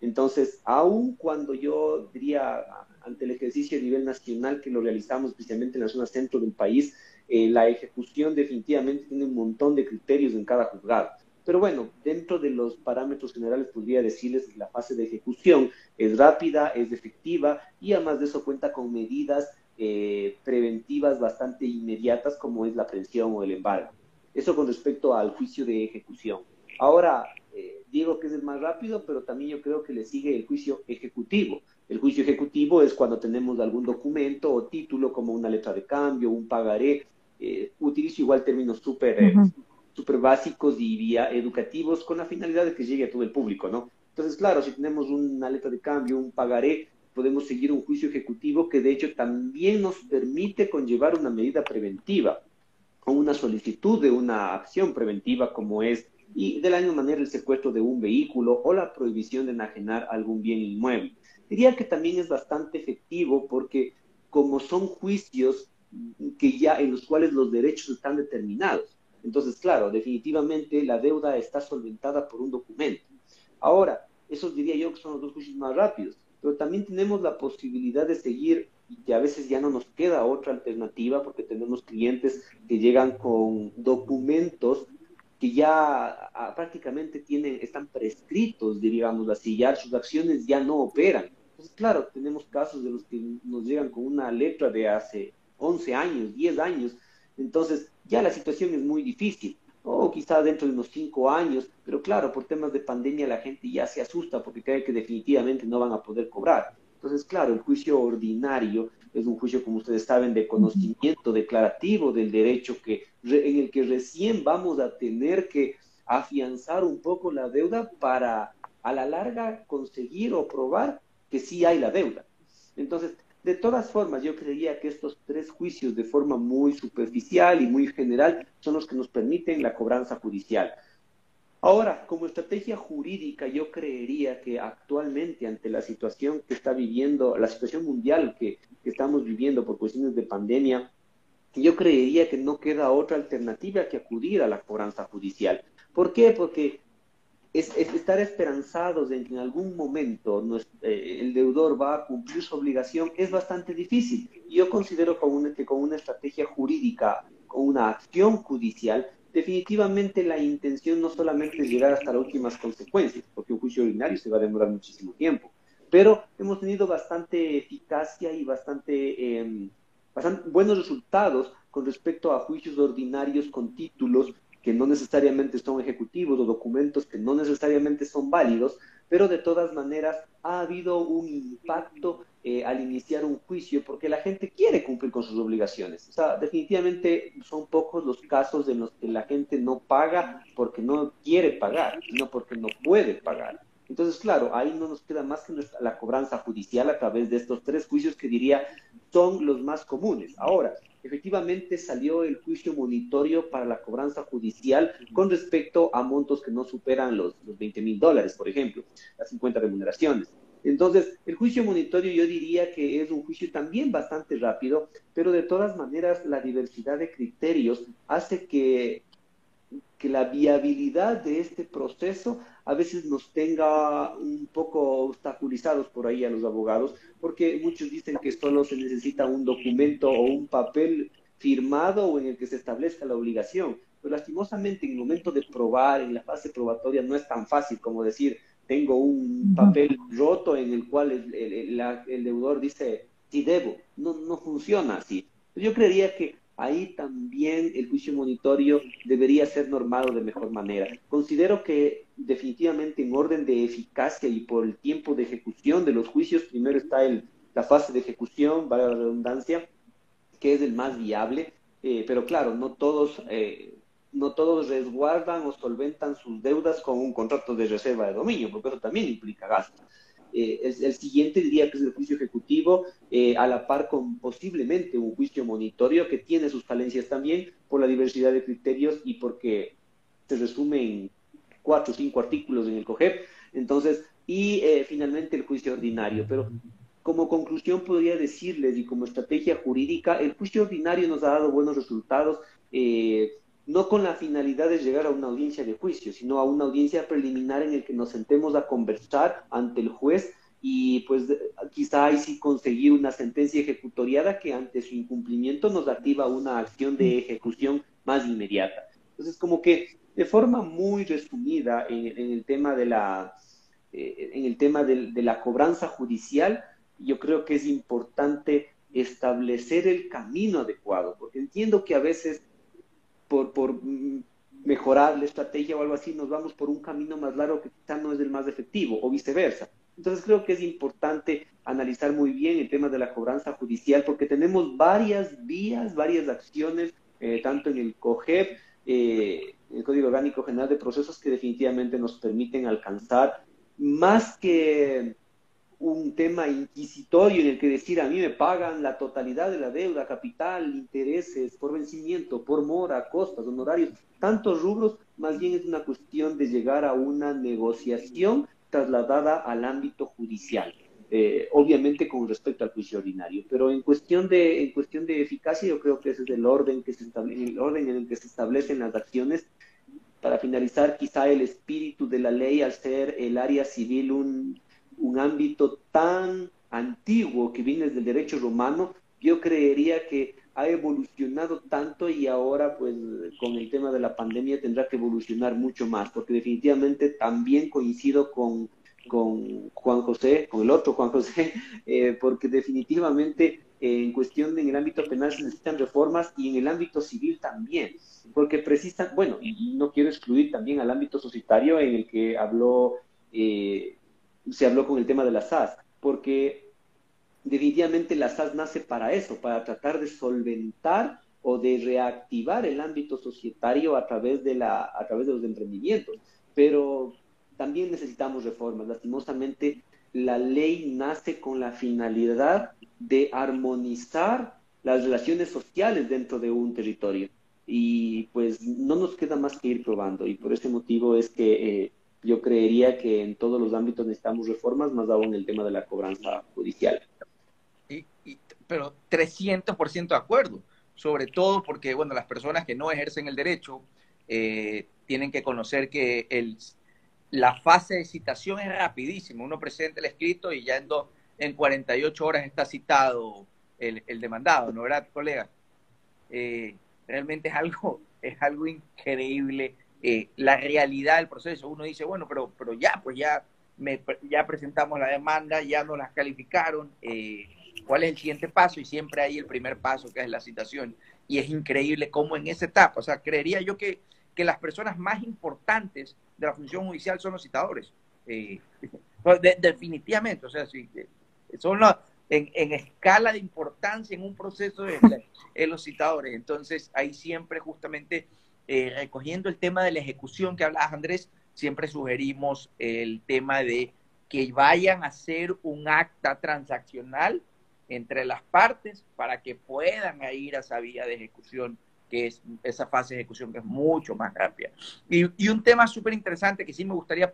Entonces, aun cuando yo diría ante el ejercicio a nivel nacional que lo realizamos especialmente en la zona centro del país, eh, la ejecución definitivamente tiene un montón de criterios en cada juzgado. Pero bueno, dentro de los parámetros generales podría decirles que la fase de ejecución es rápida, es efectiva y además de eso cuenta con medidas eh, preventivas bastante inmediatas como es la aprehensión o el embargo. Eso con respecto al juicio de ejecución. Ahora, eh, digo que es el más rápido, pero también yo creo que le sigue el juicio ejecutivo. El juicio ejecutivo es cuando tenemos algún documento o título como una letra de cambio, un pagaré eh, utilizo igual términos súper eh, super básicos y vía educativos con la finalidad de que llegue a todo el público, ¿no? Entonces, claro, si tenemos una letra de cambio, un pagaré, podemos seguir un juicio ejecutivo que de hecho también nos permite conllevar una medida preventiva o una solicitud de una acción preventiva como es, y de la misma manera el secuestro de un vehículo o la prohibición de enajenar algún bien inmueble. Diría que también es bastante efectivo porque como son juicios que ya en los cuales los derechos están determinados. Entonces, claro, definitivamente la deuda está solventada por un documento. Ahora, esos diría yo que son los dos juicios más rápidos, pero también tenemos la posibilidad de seguir y a veces ya no nos queda otra alternativa porque tenemos clientes que llegan con documentos que ya ah, prácticamente tienen, están prescritos, digamos así, ya sus acciones ya no operan. Entonces, claro, tenemos casos de los que nos llegan con una letra de hace 11 años, 10 años, entonces ya la situación es muy difícil. O quizá dentro de unos 5 años, pero claro, por temas de pandemia la gente ya se asusta porque cree que definitivamente no van a poder cobrar. Entonces, claro, el juicio ordinario es un juicio, como ustedes saben, de conocimiento declarativo del derecho que, en el que recién vamos a tener que afianzar un poco la deuda para a la larga conseguir o probar que sí hay la deuda. Entonces, de todas formas, yo creería que estos tres juicios de forma muy superficial y muy general son los que nos permiten la cobranza judicial. Ahora, como estrategia jurídica, yo creería que actualmente ante la situación que está viviendo, la situación mundial que, estamos viviendo por cuestiones de pandemia, yo creería que no queda otra alternativa que acudir a la cobranza judicial. ¿Por qué? Porque es, estar esperanzados en que en algún momento eh, el deudor va a cumplir su obligación es bastante difícil. Yo considero que con una estrategia jurídica, con una acción judicial, definitivamente la intención no solamente es llegar hasta las últimas consecuencias, porque un juicio ordinario se va a demorar muchísimo tiempo, pero hemos tenido bastante eficacia y bastante, em, bastante buenos resultados con respecto a juicios ordinarios con títulos que no necesariamente son ejecutivos o documentos que no necesariamente son válidos, pero de todas maneras ha habido un impacto eh, al iniciar un juicio porque la gente quiere cumplir con sus obligaciones. O sea, definitivamente son pocos los casos en los que la gente no paga porque no quiere pagar, sino porque no puede pagar. Entonces, claro, ahí no nos queda más que la cobranza judicial a través de estos tres juicios que diría son los más comunes. Ahora, efectivamente salió el juicio monitorio para la cobranza judicial con respecto a montos que no superan los, los 20 mil dólares, por ejemplo, las 50 remuneraciones. Entonces, el juicio monitorio yo diría que es un juicio también bastante rápido, pero de todas maneras la diversidad de criterios hace que, que la viabilidad de este proceso a veces nos tenga un poco obstaculizados por ahí a los abogados, porque muchos dicen que solo se necesita un documento o un papel firmado o en el que se establezca la obligación. Pero lastimosamente en el momento de probar, en la fase probatoria, no es tan fácil como decir, tengo un papel roto en el cual el, el, el deudor dice, sí debo. No, no funciona así. Yo creería que ahí también el juicio monitorio debería ser normado de mejor manera. Considero que definitivamente en orden de eficacia y por el tiempo de ejecución de los juicios, primero está el, la fase de ejecución, vale la redundancia, que es el más viable, eh, pero claro, no todos, eh, no todos resguardan o solventan sus deudas con un contrato de reserva de dominio, porque eso también implica gasto. Eh, el, siguiente diría que es el juicio ejecutivo, eh, a la par con posiblemente un juicio monitorio que tiene sus falencias también por la diversidad de criterios y porque se resume en cuatro o cinco artículos en el COGEP. Entonces, y eh, finalmente el juicio ordinario. Pero como conclusión podría decirles y como estrategia jurídica, el juicio ordinario nos ha dado buenos resultados. No con la finalidad de llegar a una audiencia de juicio, sino a una audiencia preliminar en el que nos sentemos a conversar ante el juez y pues quizá ahí sí conseguir una sentencia ejecutoriada que ante su incumplimiento nos activa una acción de ejecución más inmediata. Entonces, como que de forma muy resumida en, el tema de la eh, en el tema de la cobranza judicial, yo creo que es importante establecer el camino adecuado, porque entiendo que a veces por, por mejorar la estrategia o algo así, nos vamos por un camino más largo que quizá no es el más efectivo o viceversa. Entonces creo que es importante analizar muy bien el tema de la cobranza judicial porque tenemos varias vías, varias acciones, eh, tanto en el COGEP, eh, el Código Orgánico General de Procesos, que definitivamente nos permiten alcanzar más que un tema inquisitorio en el que decir a mí me pagan la totalidad de la deuda, capital, intereses, por vencimiento, por mora, costas, honorarios, tantos rubros, más bien es una cuestión de llegar a una negociación trasladada al ámbito judicial. Eh, obviamente con respecto al juicio ordinario, pero en cuestión de en cuestión de eficacia yo creo que ese es el orden que se establece, el orden en el que se establecen las acciones. Para finalizar, quizá el espíritu de la ley al ser el área civil un un ámbito tan antiguo que viene del derecho romano, yo creería que ha evolucionado tanto y ahora pues con el tema de la pandemia tendrá que evolucionar mucho más, porque definitivamente también coincido con, con Juan José, con el otro Juan José, eh, porque definitivamente eh, en cuestión de, en el ámbito penal se necesitan reformas y en el ámbito civil también, porque precisan, bueno, y no quiero excluir también al ámbito societario en el que habló eh, se habló con el tema de la SAS, porque definitivamente la SAS nace para eso, para tratar de solventar o de reactivar el ámbito societario a través de, la, a través de los emprendimientos. Pero también necesitamos reformas. Lastimosamente, la ley nace con la finalidad de armonizar las relaciones sociales dentro de un territorio. Y pues no nos queda más que ir probando. Y por ese motivo es que eh, yo creería que en todos los ámbitos necesitamos reformas, más aún en el tema de la cobranza judicial. Y, pero 300% de acuerdo, sobre todo porque, bueno, las personas que no ejercen el derecho eh, tienen que conocer que el, la fase de citación es rapidísima. Uno presenta el escrito y ya en, dos, en 48 horas está citado el, el demandado, ¿no verdad, colega? Eh, realmente es algo, es algo increíble eh, la realidad del proceso. Uno dice, bueno, pero, pero ya, pues ya, me, ya presentamos la demanda, ya nos las calificaron, eh, ¿cuál es el siguiente paso? Y siempre hay el primer paso, que es la citación. Y es increíble cómo en esa etapa, o sea, creería yo que, que las personas más importantes de la función judicial son los citadores. definitivamente, o sea, sí, son los, en, escala de importancia en un proceso de, los citadores. Entonces, ahí siempre justamente eh, recogiendo el tema de la ejecución que hablabas, Andrés, siempre sugerimos el tema de que vayan a hacer un acta transaccional entre las partes para que puedan ir a esa vía de ejecución, que es esa fase de ejecución que es mucho más rápida. Y, un tema súper interesante que sí me gustaría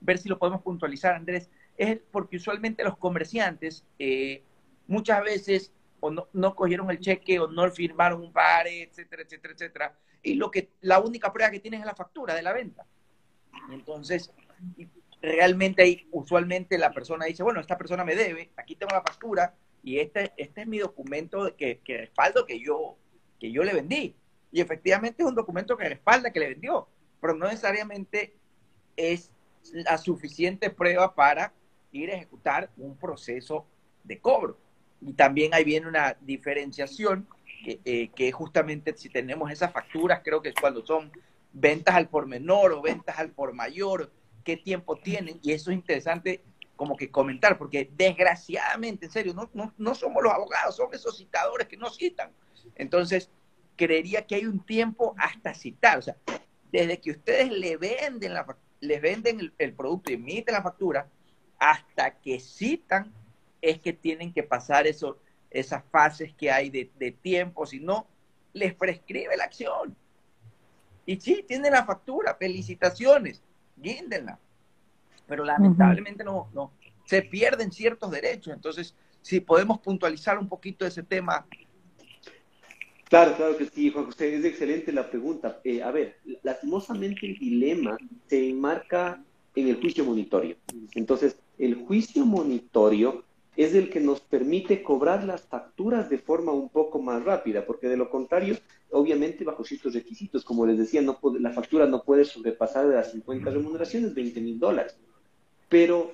ver si lo podemos puntualizar, Andrés, es porque usualmente los comerciantes eh, muchas veces o no, cogieron el cheque o no firmaron un pare, etcétera, etcétera, etcétera. Y lo que, la única prueba que tienen es la factura de la venta. Entonces, realmente ahí, usualmente la persona dice, bueno, esta persona me debe, aquí tengo la factura y este, este es mi documento que, que respaldo que yo, que yo le vendí. Y efectivamente es un documento que respalda que le vendió, pero no necesariamente es la suficiente prueba para ir a ejecutar un proceso de cobro. Y también ahí viene una diferenciación que, eh, justamente si tenemos esas facturas, creo que es cuando son ventas al por menor o ventas al por mayor, qué tiempo tienen. Y eso es interesante como que comentar, porque desgraciadamente, en serio, no, no, no somos los abogados, son esos citadores que no citan. Entonces, creería que hay un tiempo hasta citar. O sea, desde que ustedes le venden, la, les venden el, el producto y emiten la factura, hasta que citan es que tienen que pasar eso, esas fases que hay de, tiempo, si no, les prescribe la acción. Y sí, tienen la factura, felicitaciones, guíndenla. Pero lamentablemente no, no, se pierden ciertos derechos. Entonces, si podemos puntualizar un poquito ese tema. Claro, claro que sí, Juan José, es excelente la pregunta. Eh, a ver, lastimosamente el dilema se enmarca en el juicio monitorio. Entonces, el juicio monitorio es el que nos permite cobrar las facturas de forma un poco más rápida, porque de lo contrario, obviamente bajo ciertos requisitos, como les decía, no la factura no puede sobrepasar de las 50 remuneraciones, 20 mil dólares. Pero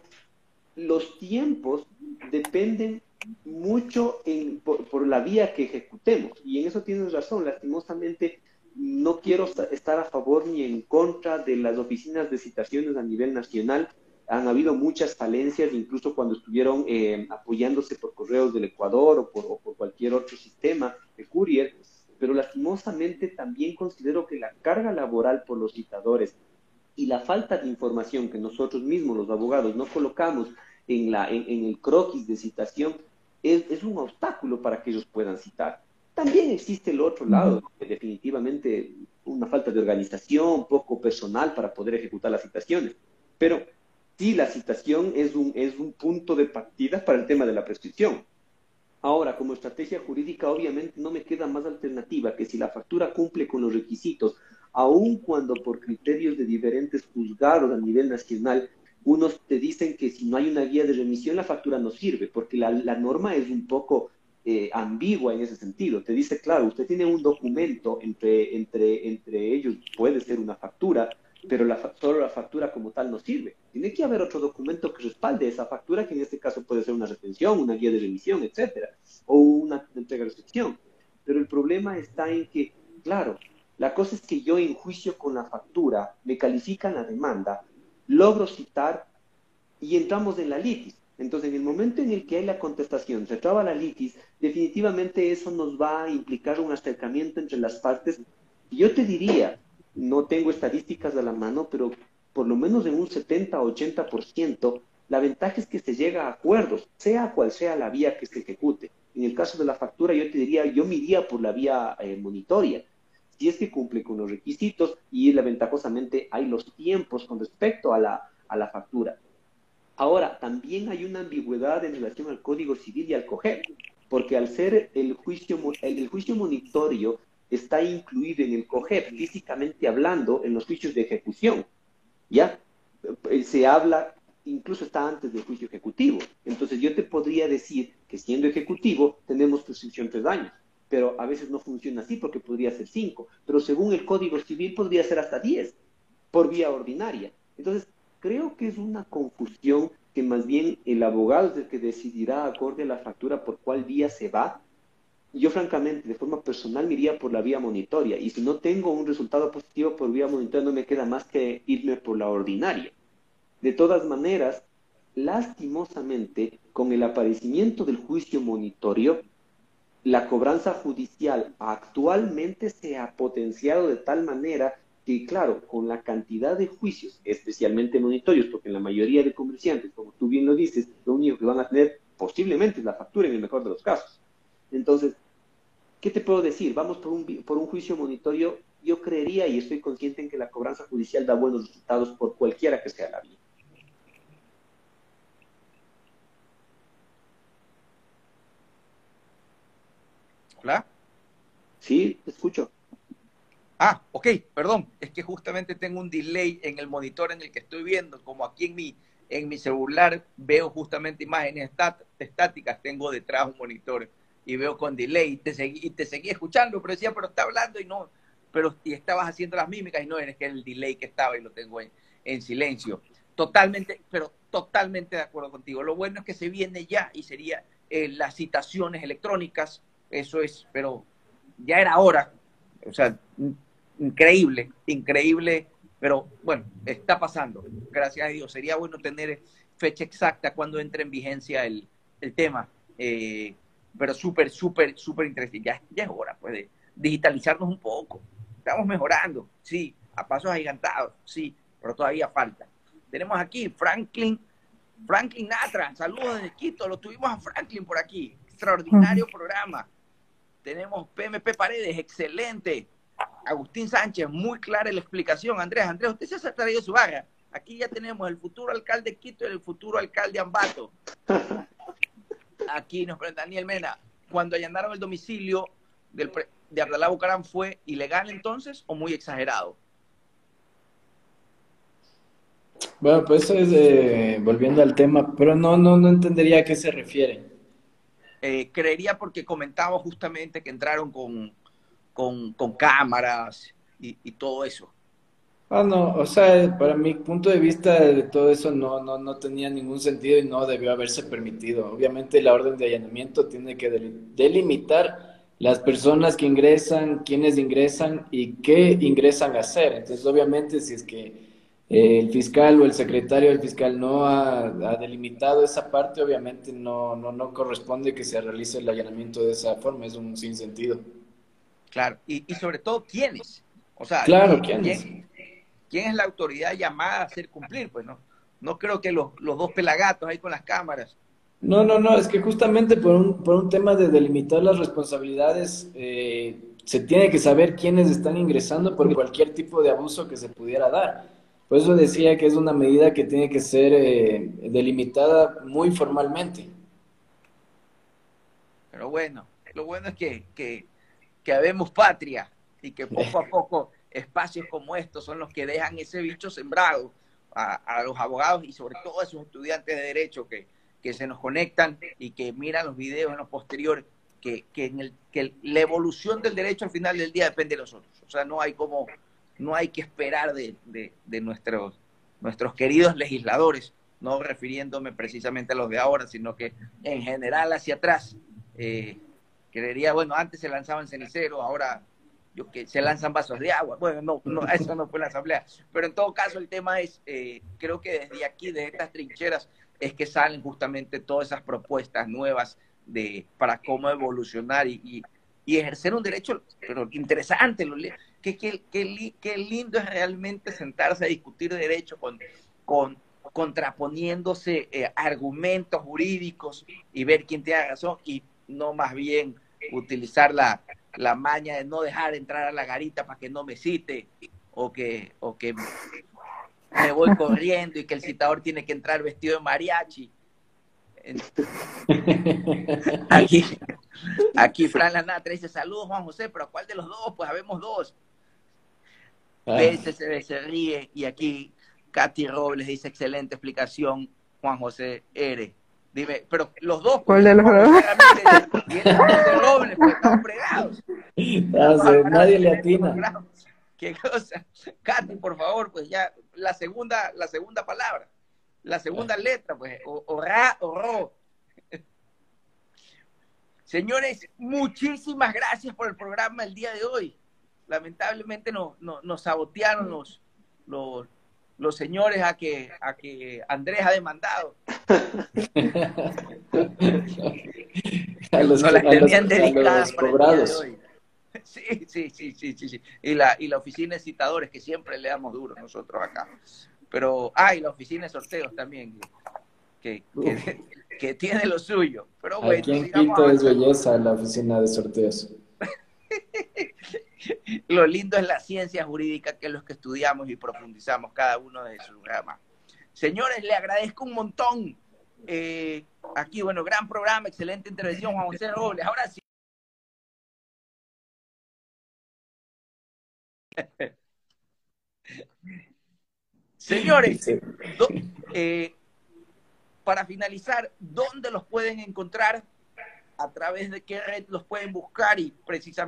los tiempos dependen mucho por, la vía que ejecutemos, y en eso tienes razón, lastimosamente no quiero estar a favor ni en contra de las oficinas de citaciones a nivel nacional, han habido muchas falencias, incluso cuando estuvieron eh, apoyándose por correos del Ecuador o por, cualquier otro sistema de courier, pero lastimosamente también considero que la carga laboral por los citadores y la falta de información que nosotros mismos, los abogados, no colocamos en, la, en, el croquis de citación, es, es, un obstáculo para que ellos puedan citar. También existe el otro lado, definitivamente una falta de organización, poco personal para poder ejecutar las citaciones. Pero sí, la citación es un, es un punto de partida para el tema de la prescripción. Ahora, como estrategia jurídica, obviamente no me queda más alternativa que si la factura cumple con los requisitos, aun cuando por criterios de diferentes juzgados a nivel nacional, unos te dicen que si no hay una guía de remisión, la factura no sirve, porque la, la norma es un poco eh, ambigua en ese sentido. Te dice, claro, usted tiene un documento entre, entre, entre ellos, puede ser una factura, pero la, solo la factura como tal no sirve. Tiene que haber otro documento que respalde esa factura, que en este caso puede ser una retención, una guía de revisión, etcétera, o una entrega de recepción. Pero el problema está en que, claro, la cosa es que yo en juicio con la factura me califican la demanda, logro citar y entramos en la litis. Entonces, en el momento en el que hay la contestación, se traba la litis, definitivamente eso nos va a implicar un acercamiento entre las partes. Yo te diría, no tengo estadísticas a la mano, pero por lo menos en un 70-80%, la ventaja es que se llega a acuerdos, sea cual sea la vía que se ejecute. En el caso de la factura, yo te diría, yo me por la vía eh, monitoria, si es que cumple con los requisitos y la ventajosamente hay los tiempos con respecto a la, a la factura. Ahora, también hay una ambigüedad en relación al Código Civil y al COGEP, porque al ser el juicio, el, juicio monitorio está incluido en el COGEP, físicamente hablando, en los juicios de ejecución. ¿Ya? Eh, se habla, incluso está antes del juicio ejecutivo. Entonces yo te podría decir que siendo ejecutivo tenemos prescripción tres años, pero a veces no funciona así porque podría ser cinco, pero según el Código Civil podría ser hasta diez por vía ordinaria. Entonces, Creo que es una confusión que más bien el abogado es el que decidirá acorde a la factura por cuál vía se va. Yo francamente, de forma personal, me iría por la vía monitoria y si no tengo un resultado positivo por vía monitoria no me queda más que irme por la ordinaria. De todas maneras, lastimosamente, con el aparecimiento del juicio monitorio, la cobranza judicial actualmente se ha potenciado de tal manera que, claro, con la cantidad de juicios, especialmente monitorios, porque en la mayoría de comerciantes, como tú bien lo dices, lo único que van a tener posiblemente es la factura en el mejor de los casos. Entonces, ¿qué te puedo decir? Vamos por un, por un juicio monitorio. Yo creería y estoy consciente en que la cobranza judicial da buenos resultados por cualquiera que sea la vía. ¿Hola? Sí, te escucho. Ah, ok, perdón, es que justamente tengo un delay en el monitor en el que estoy viendo, como aquí en mi, en mi celular veo justamente imágenes estáticas, tengo detrás un monitor y veo con delay y te seguí, y te seguí escuchando, pero decía, pero está hablando y no, pero y estabas haciendo las mímicas y no, es que el delay que estaba y lo tengo en, en silencio. Totalmente, pero totalmente de acuerdo contigo. Lo bueno es que se viene ya y sería eh, las citaciones electrónicas, eso es, pero ya era hora. O sea, increíble, increíble, pero bueno, está pasando, gracias a Dios. Sería bueno tener fecha exacta cuando entre en vigencia el, tema, eh, pero súper, súper, súper interesante. Ya, ya es hora pues, de digitalizarnos un poco. Estamos mejorando, sí, a pasos agigantados, sí, pero todavía falta. Tenemos aquí Franklin, Franklin Natra, saludos desde Quito, lo tuvimos a Franklin por aquí, extraordinario programa. Tenemos PMP Paredes, excelente. Agustín Sánchez, muy clara la explicación. Andrés, Andrés, usted se ha traído su vaga. Aquí ya tenemos el futuro alcalde Quito y el futuro alcalde Ambato. Aquí nos pregunta Daniel Mena. Cuando allanaron el domicilio del de Abdalá Bucarán, ¿fue ilegal entonces o muy exagerado? Bueno, pues eso es eh, volviendo al tema, pero no, no, no entendería a qué se refiere. Eh, creería porque comentaba justamente que entraron con, con, cámaras y, todo eso. Ah, no, o sea, para mi punto de vista de todo eso no, no, no tenía ningún sentido y no debió haberse permitido. Obviamente la orden de allanamiento tiene que delimitar las personas que ingresan, quiénes ingresan y qué ingresan a hacer. Entonces, obviamente, si es que eh, el fiscal o el secretario del fiscal no ha, ha, delimitado esa parte, obviamente no, no, no corresponde que se realice el allanamiento de esa forma, es un sinsentido. Claro, y, y sobre todo, ¿quiénes? O sea, claro, ¿quién, ¿quién, es la autoridad llamada a hacer cumplir? Pues no, no creo que los, los dos pelagatos ahí con las cámaras. No, no, no, es que justamente por un, por un tema de delimitar las responsabilidades, eh, se tiene que saber quiénes están ingresando por cualquier tipo de abuso que se pudiera dar. Por eso decía que es una medida que tiene que ser eh, delimitada muy formalmente. Pero bueno, lo bueno es que, que que habemos patria y que poco a poco espacios como estos son los que dejan ese bicho sembrado a, los abogados y sobre todo a esos estudiantes de derecho que, que se nos conectan y que miran los videos en los posteriores, que, que, en el, que la evolución del derecho al final del día depende de nosotros. O sea, no hay como, no hay que esperar de, de, nuestros, nuestros queridos legisladores, no refiriéndome precisamente a los de ahora, sino que en general hacia atrás, eh, creería, bueno, antes se lanzaban ceniceros, ahora que se lanzan vasos de agua. Bueno, no, no, eso no fue la asamblea. Pero en todo caso, el tema es, eh, creo que desde aquí, de estas trincheras, es que salen justamente todas esas propuestas nuevas de, para cómo evolucionar y, y, y ejercer un derecho, pero interesante, lo, que, que, que, lindo es realmente sentarse a discutir derecho con, con contraponiéndose eh, argumentos jurídicos y ver quién tiene razón y no más bien utilizar la, la maña de no dejar entrar a la garita para que no me cite o que, o que me voy corriendo y que el citador tiene que entrar vestido de mariachi. Aquí, aquí Fran Lanatra dice, saludos Juan José, pero ¿cuál de los dos? Pues habemos dos. Ah. se, ríe y aquí Katy Robles dice, excelente explicación, Juan José Ere. Dime, pero los dos. ¿Cuál de los dos? Y pues están fregados. No, nadie le atina. ¿Qué cosa? Katy, por favor, pues ya la segunda, la segunda palabra, la segunda letra, pues, o, o ra o ro. Señores, muchísimas gracias por el programa el día de hoy. Lamentablemente nos, nos, nos sabotearon los, los, los señores a que, a que Andrés ha demandado. a los, no las tenían dedicadas cobrados. Sí, sí, sí, sí, sí, sí. Y la, y la oficina de citadores, que siempre le damos duro nosotros acá. Pero, ah, y la oficina de sorteos también, que, que, que, tiene lo suyo. Pero bueno, Aquí en Quito es belleza la oficina de sorteos. lo lindo es la ciencia jurídica, que es lo que estudiamos y profundizamos cada uno de sus ramas. Señores, le agradezco un montón. Eh, aquí, bueno, gran programa, excelente intervención, Juan José Robles. Ahora sí. Señores, eh, para finalizar, ¿dónde los pueden encontrar? ¿A través de qué red los pueden buscar? Y precisamente